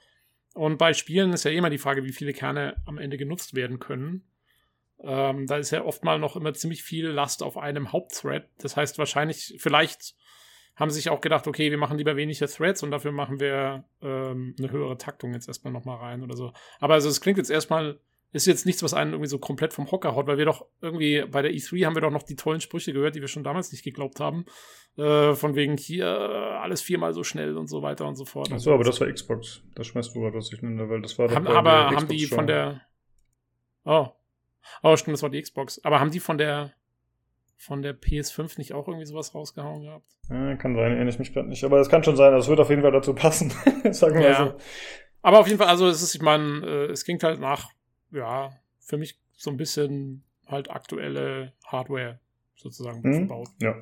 Und bei Spielen ist ja immer die Frage, wie viele Kerne am Ende genutzt werden können. Ähm, da ist ja oft mal noch immer ziemlich viel Last auf einem Hauptthread. Das heißt, wahrscheinlich, vielleicht haben sie sich auch gedacht, okay, wir machen lieber weniger Threads und dafür machen wir ähm, eine höhere Taktung jetzt erstmal nochmal rein oder so. Aber also es klingt jetzt erstmal, ist jetzt nichts, was einen irgendwie so komplett vom Hocker haut, weil wir doch irgendwie bei der E3 haben wir doch noch die tollen Sprüche gehört, die wir schon damals nicht geglaubt haben. Äh, von wegen hier äh, alles viermal so schnell und so weiter und so fort. Achso, aber das war Xbox. Das schmeißt du gerade was durcheinander, weil das war haben, aber haben die von der. Oh. Oh, stimmt, das war die Xbox. Aber haben die von der von der PS5 nicht auch irgendwie sowas rausgehauen gehabt? Ja, kann sein, erinnere ich mich gerade nicht. Aber es kann schon sein, also es wird auf jeden Fall dazu passen. Sagen wir Ja. mal so. Aber auf jeden Fall, also es ist, ich meine, äh, es klingt halt nach, ja, für mich so ein bisschen halt aktuelle Hardware sozusagen Mhm. verbaut. Ja.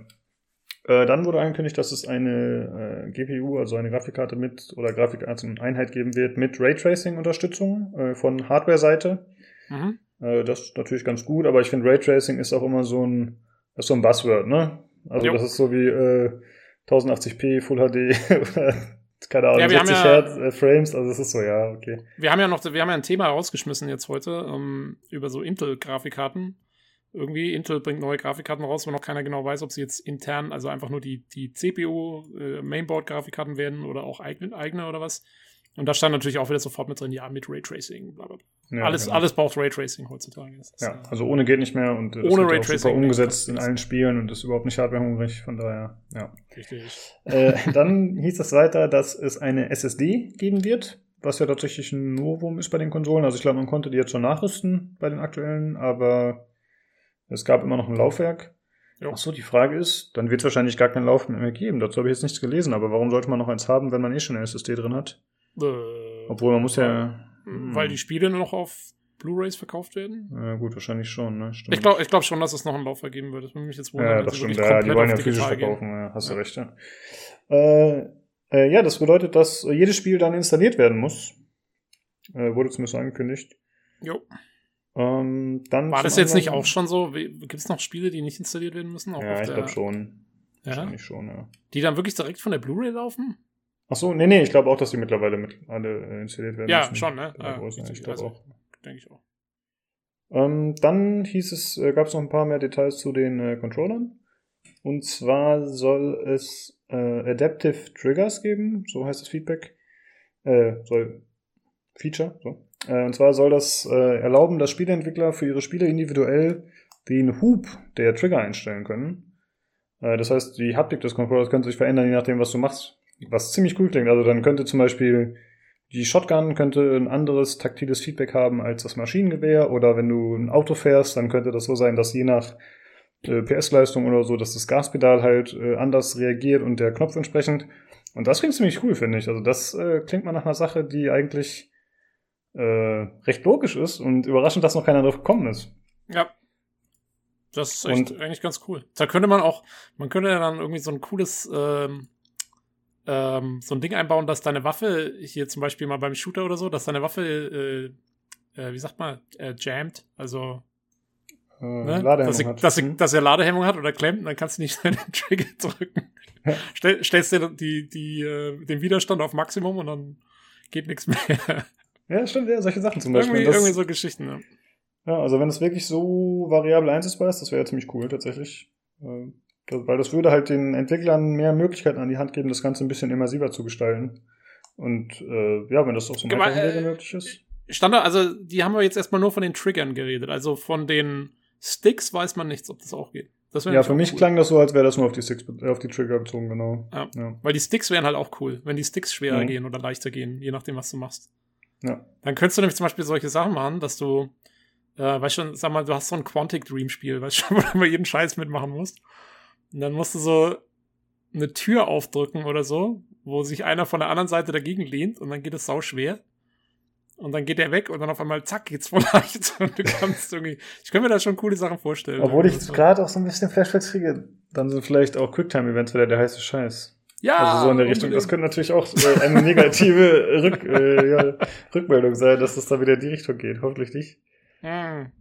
Äh, dann wurde angekündigt, dass es eine äh, GPU, also eine Grafikkarte mit oder Grafikeinheit geben wird mit Raytracing-Unterstützung äh, von Hardware-Seite. Mhm. Äh, das ist natürlich ganz gut, aber ich finde Raytracing ist auch immer so ein, ist so ein Buzzword, ne? Also Jo. das ist so wie äh, 1080p Full HD oder keine Ahnung, Ja, wir haben 60 ja- Hertz äh, Frames, also das ist so, ja, okay. Wir haben ja noch, wir haben ja ein Thema rausgeschmissen jetzt heute ähm, über so Intel-Grafikkarten. Irgendwie, Intel bringt neue Grafikkarten raus, wo noch keiner genau weiß, ob sie jetzt intern, also einfach nur die, die CPU, äh, Mainboard-Grafikkarten werden oder auch eigene, eigene oder was. Und da stand natürlich auch wieder sofort mit drin, ja, mit Raytracing, bla bla. Ja, alles, genau. alles braucht Raytracing heutzutage. Ist, Ja, äh, also ohne geht nicht mehr und äh, Ohne Raytracing super umgesetzt in allen Spielen und ist überhaupt nicht hardwarehungrig, von daher, ja. richtig. Äh, dann hieß es weiter, dass es eine SSD geben wird, was ja tatsächlich ein Novum ist bei den Konsolen. Also ich glaube, man konnte die jetzt schon nachrüsten bei den aktuellen, aber es gab immer noch ein Laufwerk. Jo. Ach so, die Frage ist, dann wird es wahrscheinlich gar kein Laufwerk mehr geben. Dazu habe ich jetzt nichts gelesen, aber warum sollte man noch eins haben, wenn man eh schon eine SSD drin hat? Äh, Obwohl man muss ja. hm. Weil die Spiele nur noch auf Blu-Rays verkauft werden. Ja, gut, wahrscheinlich schon, ne? Stimmt. Ich glaube ich glaub schon, dass es noch einen Laufwerk geben wird. Das würde mich jetzt wundern, Ja, das stimmt. Ja, die wollen ja physisch verkaufen, ja, hast du Ja. recht, ja. Äh, äh, ja, das bedeutet, dass jedes Spiel dann installiert werden muss. Äh, wurde zumindest angekündigt. Jo. Ähm, dann War das jetzt nicht auch schon so? Gibt es noch Spiele, die nicht installiert werden müssen? Auch Ja, ich glaube schon. Ja? Wahrscheinlich schon, ja. Die dann wirklich direkt von der Blu-ray laufen? Ach so, nee, nee, ich glaube auch, dass die mittlerweile mit alle äh, installiert werden Ja, müssen. schon, ne? Ah, richtig, ich glaube also- auch. Denke ich auch. Ähm, dann hieß es, äh, gab es noch ein paar mehr Details zu den äh, Controllern. Und zwar soll es äh, Adaptive Triggers geben, so heißt das Feedback. Äh, soll Feature, so. Äh, und zwar soll das äh, erlauben, dass Spieleentwickler für ihre Spiele individuell den Hub der Trigger einstellen können. Das heißt, die Haptik des Controllers könnte sich verändern, je nachdem, was du machst. Was ziemlich cool klingt. Also dann könnte zum Beispiel die Shotgun könnte ein anderes taktiles Feedback haben als das Maschinengewehr oder wenn du ein Auto fährst, dann könnte das so sein, dass je nach äh, PS-Leistung oder so, dass das Gaspedal halt äh, anders reagiert und der Knopf entsprechend. Und das klingt ziemlich cool, finde ich. Also das äh, klingt mal nach einer Sache, die eigentlich äh, recht logisch ist und überraschend, dass noch keiner drauf gekommen ist. Ja. Das ist echt Und- eigentlich ganz cool. Da könnte man auch, man könnte ja dann irgendwie so ein cooles, ähm, ähm, so ein Ding einbauen, dass deine Waffe hier zum Beispiel mal beim Shooter oder so, dass deine Waffe, äh, äh, wie sagt man, äh, jammt, also Äh, ne? Dass, sie, hat. dass, sie, Hm? dass er Ladehemmung hat oder klemmt, und dann kannst du nicht den Trigger drücken. Ja. Stell, stellst dir die, die, äh, den Widerstand auf Maximum und dann geht nichts mehr. Ja, stimmt, ja, solche Sachen zum Beispiel. irgendwie, Das- irgendwie so Geschichten. Ja. Ja, also wenn es wirklich so variabel einsetzbar ist, das wäre ja ziemlich cool tatsächlich. Äh, das, weil das würde halt den Entwicklern mehr Möglichkeiten an die Hand geben, das Ganze ein bisschen immersiver zu gestalten. Und äh, ja, wenn das auf so einem äh, möglich ist. Standard, also die haben wir jetzt erstmal nur von den Triggern geredet. Also von den Sticks weiß man nichts, ob das auch geht. Das Ja, für mich cool. klang das so, als wäre das nur auf die, Sticks, äh, auf die Trigger bezogen, genau. Ja. Ja. Weil die Sticks wären halt auch cool, wenn die Sticks schwerer Mhm. gehen oder leichter gehen, je nachdem, was du machst. Ja. Dann könntest du nämlich zum Beispiel solche Sachen machen, dass du, äh, weißt schon, sag mal, du hast so ein Quantic Dream Spiel, weißt schon, wo du immer jeden Scheiß mitmachen musst. Und dann musst du so eine Tür aufdrücken oder so, wo sich einer von der anderen Seite dagegen lehnt und dann geht es sau schwer. Und dann geht er weg und dann auf einmal, zack, geht's voll leicht. Und du kannst irgendwie, ich kann mir da schon coole Sachen vorstellen. Obwohl ich Das- gerade auch so ein bisschen Flashbacks kriege, dann sind vielleicht auch Quicktime-Events wieder der heiße Scheiß. ja, also so in der Richtung. Das könnte natürlich auch eine negative Rück, äh, ja, Rückmeldung sein, dass das da wieder in die Richtung geht. Hoffentlich nicht. Hm.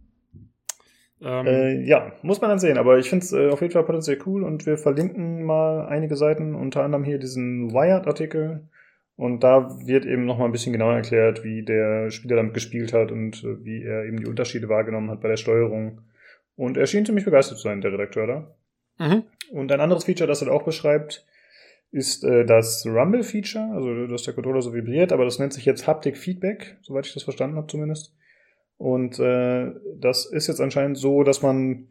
Ähm, Äh, ja, muss man dann sehen. Aber ich finde es äh, auf jeden Fall potenziell cool und wir verlinken mal einige Seiten, unter anderem hier diesen Wired-Artikel. Und da wird eben nochmal ein bisschen genauer erklärt, wie der Spieler damit gespielt hat und äh, wie er eben die Unterschiede wahrgenommen hat bei der Steuerung. Und er schien ziemlich begeistert zu sein, der Redakteur da. mhm. Und ein anderes Feature, das er auch beschreibt, ist äh, das Rumble-Feature, also dass der Controller so vibriert, aber das nennt sich jetzt Haptic Feedback, soweit ich das verstanden habe zumindest. Und äh, das ist jetzt anscheinend so, dass man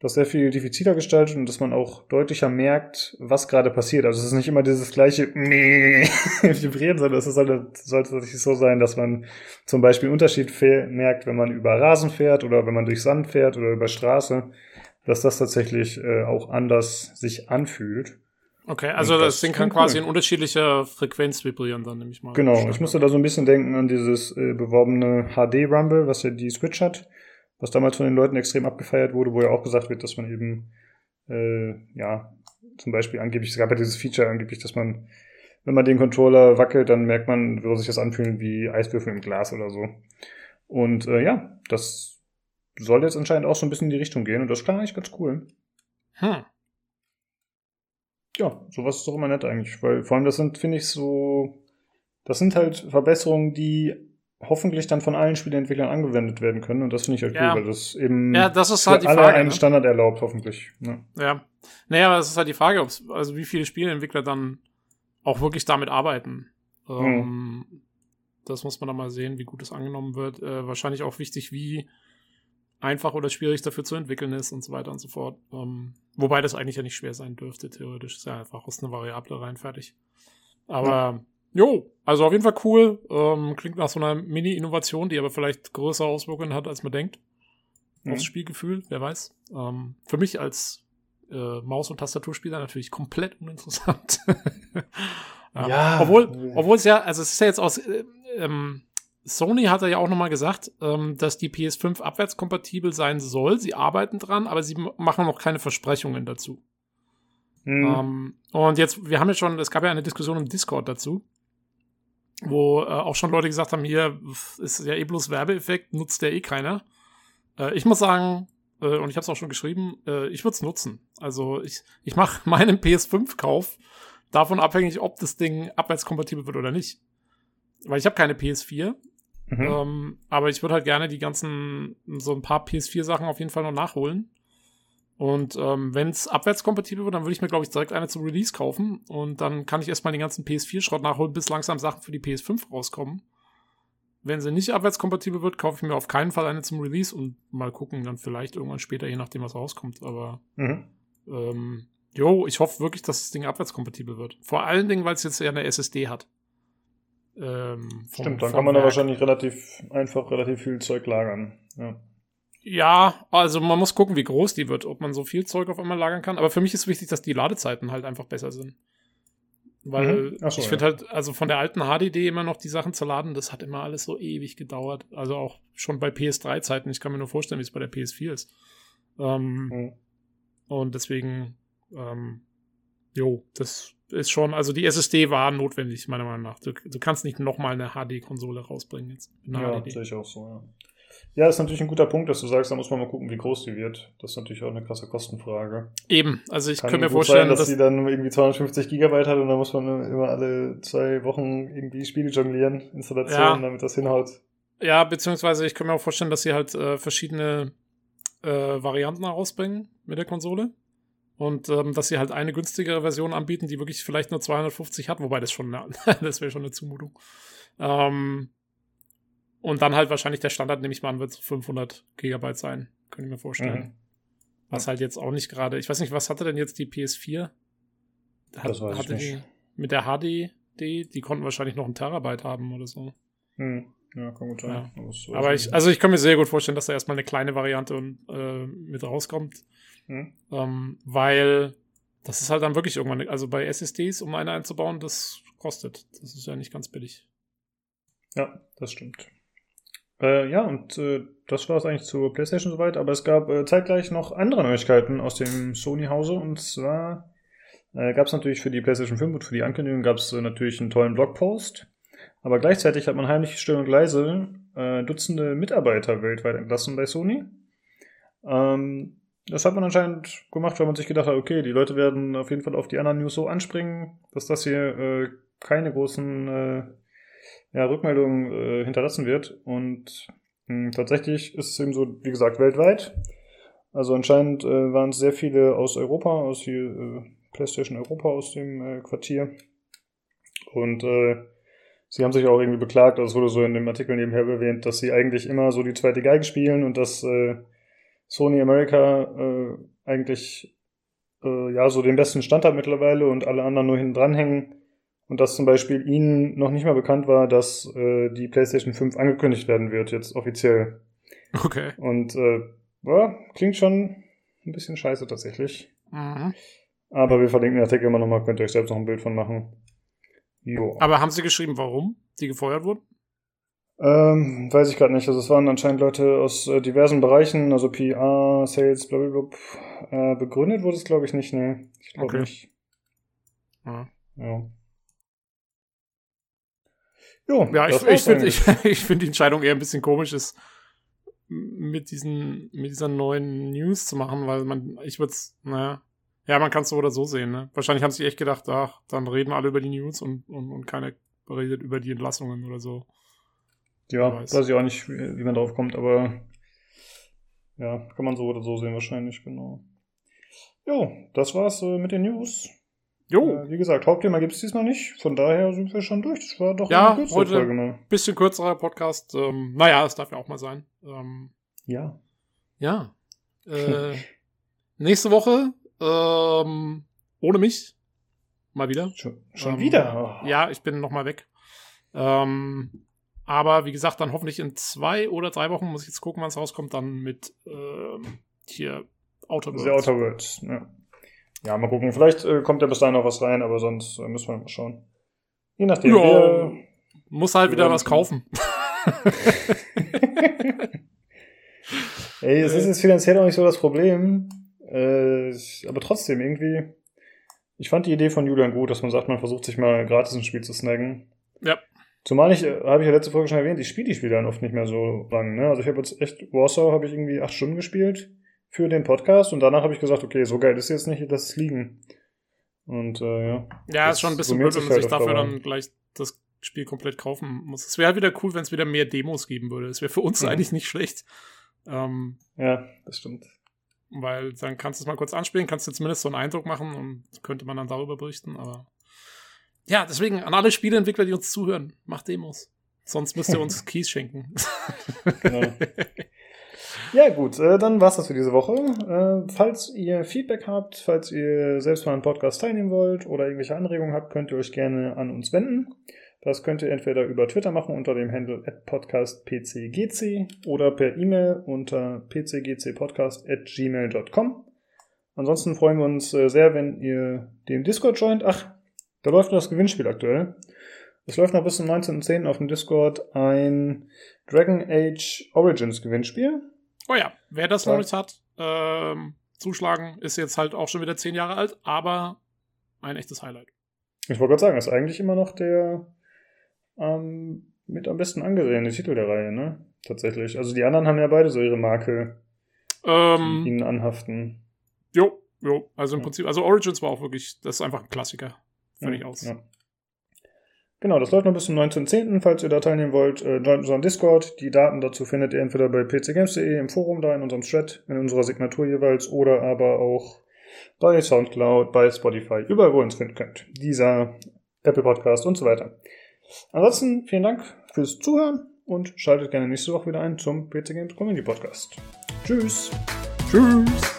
das sehr viel diffiziler gestaltet und dass man auch deutlicher merkt, was gerade passiert. Also es ist nicht immer dieses gleiche Vibrieren, sondern es sollte, sollte tatsächlich so sein, dass man zum Beispiel Unterschied merkt, wenn man über Rasen fährt oder wenn man durch Sand fährt oder über Straße, dass das tatsächlich äh, auch anders sich anfühlt. Okay, also Und das, das Ding kann quasi cool. in unterschiedlicher Frequenz vibrieren, dann nehme ich mal. Genau, ich musste da so ein bisschen denken an dieses äh, beworbene HD Rumble, was ja die Switch hat, was damals von den Leuten extrem abgefeiert wurde, wo ja auch gesagt wird, dass man eben, äh, ja, zum Beispiel angeblich, es gab ja dieses Feature angeblich, dass man, wenn man den Controller wackelt, dann merkt man, würde sich das anfühlen wie Eiswürfel im Glas oder so. Und äh, ja, das soll jetzt anscheinend auch so ein bisschen in die Richtung gehen und das klang eigentlich ganz cool. Hm. Ja, sowas ist doch immer nett eigentlich, weil vor allem das sind, finde ich, so, das sind halt Verbesserungen, die hoffentlich dann von allen Spieleentwicklern angewendet werden können und das finde ich halt ja. cool, weil das eben ja, das ist halt die alle Frage, einen ne? Standard erlaubt, hoffentlich. Ja. Ja. Naja, aber es ist halt die Frage, also wie viele Spieleentwickler dann auch wirklich damit arbeiten. Ähm, Das muss man dann mal sehen, wie gut es angenommen wird. Äh, wahrscheinlich auch wichtig, wie einfach oder schwierig dafür zu entwickeln ist und so weiter und so fort. Ähm, wobei das eigentlich ja nicht schwer sein dürfte, theoretisch. Ist ja einfach aus einer Variable rein fertig. Aber jo, also auf jeden Fall cool. Ähm, klingt nach so einer Mini-Innovation, die aber vielleicht größere Auswirkungen hat, als man denkt. Mhm. Aufs Spielgefühl, wer weiß. Ähm, für mich als äh, Maus- und Tastaturspieler natürlich komplett uninteressant. ja. Ja. Obwohl, obwohl es ja, also es ist ja jetzt aus, äh, ähm, Sony hat ja auch nochmal gesagt, ähm, dass die PS5 abwärtskompatibel sein soll. Sie arbeiten dran, aber sie machen noch keine Versprechungen dazu. Mhm. Ähm, und jetzt, wir haben ja schon, es gab ja eine Diskussion im Discord dazu, wo äh, auch schon Leute gesagt haben, hier ist ja eh bloß Werbeeffekt, nutzt ja eh keiner. Äh, ich muss sagen, äh, und ich habe es auch schon geschrieben, äh, ich würde es nutzen. Also ich, ich mache meinen PS5-Kauf davon abhängig, ob das Ding abwärtskompatibel wird oder nicht. Weil ich habe keine PS4, Mhm. ähm, aber ich würde halt gerne die ganzen, so ein paar PS4-Sachen auf jeden Fall noch nachholen. Und ähm, wenn es abwärtskompatibel wird, dann würde ich mir, glaube ich, direkt eine zum Release kaufen. Und dann kann ich erstmal den ganzen PS4-Schrott nachholen, bis langsam Sachen für die PS5 rauskommen. Wenn sie nicht abwärtskompatibel wird, kaufe ich mir auf keinen Fall eine zum Release und mal gucken, dann vielleicht irgendwann später, je nachdem, was rauskommt. Aber Mhm. ähm, jo, ich hoffe wirklich, dass das Ding abwärtskompatibel wird. Vor allen Dingen, weil es jetzt ja eine SSD hat. Ähm, vom- Stimmt, dann kann man da Werk. wahrscheinlich relativ einfach relativ viel Zeug lagern. Ja. Ja, also man muss gucken, wie groß die wird, ob man so viel Zeug auf einmal lagern kann. Aber für mich ist wichtig, dass die Ladezeiten halt einfach besser sind. Weil Mhm. So, ich ja. finde halt, also von der alten HDD immer noch die Sachen zu laden, das hat immer alles so ewig gedauert. Also auch schon bei PS3-Zeiten. Ich kann mir nur vorstellen, wie es bei der PS4 ist. Ähm, Mhm. Und deswegen, ähm, jo, das ist schon, also die SSD war notwendig, meiner Meinung nach. Du, du kannst nicht nochmal eine HD-Konsole rausbringen jetzt. Ja, sehe ich auch so, ja. Ja, ist natürlich ein guter Punkt, dass du sagst, da muss man mal gucken, wie groß die wird. Das ist natürlich auch eine krasse Kostenfrage. Eben, also ich Kann könnte mir vorstellen, sein, dass dass die dann irgendwie 250 Gigabyte hat und dann muss man immer alle zwei Wochen irgendwie Spiele jonglieren, Installation, Ja. damit das hinhaut. Ja, beziehungsweise ich kann mir auch vorstellen, dass sie halt äh, verschiedene äh, Varianten herausbringen mit der Konsole. Und ähm, dass sie halt eine günstigere Version anbieten, die wirklich vielleicht nur 250 hat, wobei das schon, eine- das wäre schon eine Zumutung. Ähm, und dann halt wahrscheinlich der Standard, nehme ich mal an, wird so 500 Gigabyte sein. Könnte ich mir vorstellen. Mhm. Was halt jetzt auch nicht gerade, ich weiß nicht, was hatte denn jetzt die PS4? Hat, Das weiß ich nicht. Die, mit der HDD, die konnten wahrscheinlich noch einen Terabyte haben oder so. Hm. Ja, kann gut sein. Ja. Aber, ich, also ich kann mir sehr gut vorstellen, dass da erstmal eine kleine Variante und, äh, mit rauskommt. Hm. Ähm, weil das ist halt dann wirklich irgendwann, also bei SSDs, um eine einzubauen, das kostet. Das ist ja nicht ganz billig. Ja, das stimmt. Äh, ja, und äh, das war es eigentlich zur PlayStation soweit, aber es gab äh, zeitgleich noch andere Neuigkeiten aus dem Sony-Hause und zwar äh, gab es natürlich für die PlayStation 5 und für die Ankündigung gab es äh, natürlich einen tollen Blogpost, aber gleichzeitig hat man heimlich still und leise äh, Dutzende Mitarbeiter weltweit entlassen bei Sony. Ähm, das hat man anscheinend gemacht, weil man sich gedacht hat, okay, die Leute werden auf jeden Fall auf die anderen News so anspringen, dass das hier äh, keine großen äh, ja, Rückmeldungen äh, hinterlassen wird. Und mh, tatsächlich ist es eben so, wie gesagt, weltweit. Also anscheinend äh, waren es sehr viele aus Europa, aus hier, äh, PlayStation Europa aus dem äh, Quartier. Und sie haben sich auch irgendwie beklagt, also es wurde so in dem Artikel nebenher erwähnt, dass sie eigentlich immer so die zweite Geige spielen und dass Sony America äh, eigentlich äh, ja so den besten Stand hat mittlerweile und alle anderen nur hinten dranhängen. Und dass zum Beispiel ihnen noch nicht mal bekannt war, dass äh, die PlayStation 5 angekündigt werden wird, jetzt offiziell. Okay. Und äh, ja, klingt schon ein bisschen scheiße tatsächlich. Mhm. Aber wir verlinken den Artikel immer nochmal, könnt ihr euch selbst noch ein Bild von machen. Jo. Aber haben sie geschrieben, warum die gefeuert wurden? Ähm, weiß ich gerade nicht. Also es waren anscheinend Leute aus äh, diversen Bereichen, also PR, Sales, blablabla. Äh, begründet wurde es, glaube ich, nicht, ne. Ich glaube Okay. nicht. Ja, Ja. Jo, ja ich, ich finde ich, ich find die Entscheidung eher ein bisschen komisch. Ist, mit diesen, mit dieser neuen News zu machen, weil man, ich würde es, naja, ja, man kann es so oder so sehen, ne? Wahrscheinlich haben sie echt gedacht, ach, dann reden alle über die News und, und, und keiner redet über die Entlassungen oder so. Ja, weiß. weiß ich auch nicht, wie, man drauf kommt, aber ja, kann man so oder so sehen wahrscheinlich, genau. Jo, das war's äh, mit den News. Jo. Äh, wie gesagt, Hauptthema gibt es diesmal nicht. Von daher sind wir schon durch. Das war doch ja, eine kürzere heute Folge mal. Bisschen kürzerer Podcast. Ähm, naja, es darf ja auch mal sein. Ähm, ja. Ja. Äh, nächste Woche ähm, ohne mich. Mal wieder. Schon, schon ähm, wieder? Oh. Ja, ich bin noch mal weg. Ähm, aber wie gesagt, dann hoffentlich in zwei oder drei Wochen, muss ich jetzt gucken, wann es rauskommt, dann mit ähm, hier Outer Worlds. The Outer Worlds, ja. Ja, mal gucken. Vielleicht äh, kommt ja bis dahin noch was rein, aber sonst äh, müssen wir mal schauen. Je nachdem. Ja, wir, muss halt wieder was kaufen. Ey, es ist jetzt finanziell auch nicht so das Problem. Äh, aber trotzdem, irgendwie. Ich fand die Idee von Julian gut, dass man sagt, man versucht sich mal gratis ein Spiel zu snaggen. Ja. Zumal ich, äh, habe ich ja letzte Folge schon erwähnt, ich spiele die Spiele dann oft nicht mehr so lang. Ne? Also ich habe jetzt echt Warsaw habe ich irgendwie acht Stunden gespielt für den Podcast und danach habe ich gesagt, okay, so geil ist jetzt nicht, lass es liegen. Und äh, ja. Ja, ist schon ein bisschen blöd, wenn man sich halt dafür dann gleich das Spiel komplett kaufen muss. Es wäre halt wieder cool, wenn es wieder mehr Demos geben würde. Es wäre für uns mhm. eigentlich nicht schlecht. Ähm, ja, das stimmt. Weil dann kannst du es mal kurz anspielen, kannst du zumindest so einen Eindruck machen und könnte man dann darüber berichten, aber ja, deswegen an alle Spieleentwickler, die uns zuhören, macht Demos. Sonst müsst ihr uns Keys schenken. genau. Ja, gut, äh, dann war's das für diese Woche. Äh, falls ihr Feedback habt, falls ihr selbst mal einen Podcast teilnehmen wollt oder irgendwelche Anregungen habt, könnt ihr euch gerne an uns wenden. Das könnt ihr entweder über Twitter machen unter dem Handle podcastpcgc oder per E-Mail unter pcgcpodcast.gmail.com. Ansonsten freuen wir uns äh, sehr, wenn ihr den Discord joint. Ach, da läuft noch das Gewinnspiel aktuell. Es läuft noch bis zum 19.10. auf dem Discord ein Dragon Age Origins Gewinnspiel. Oh ja, wer das noch nicht hat, ähm, zuschlagen, ist jetzt halt auch schon wieder zehn Jahre alt, aber ein echtes Highlight. Ich wollte gerade sagen, ist eigentlich immer noch der ähm, mit am besten angesehene Titel der Reihe, ne? Tatsächlich. Also die anderen haben ja beide so ihre Marke, ähm, die ihnen anhaften. Jo, jo. Also im ja. Prinzip, also Origins war auch wirklich, das ist einfach ein Klassiker. Völlig ja, aus. Ja. Genau, das läuft noch bis zum 19.10. Falls ihr da teilnehmen wollt, äh, joint unseren Discord. Die Daten dazu findet ihr entweder bei pcgames.de im Forum da in unserem Chat, in unserer Signatur jeweils, oder aber auch bei Soundcloud, bei Spotify, überall, wo ihr uns finden könnt. Dieser Apple Podcast und so weiter. Ansonsten vielen Dank fürs Zuhören und schaltet gerne nächste Woche wieder ein zum PC Games Community Podcast. Tschüss. Tschüss.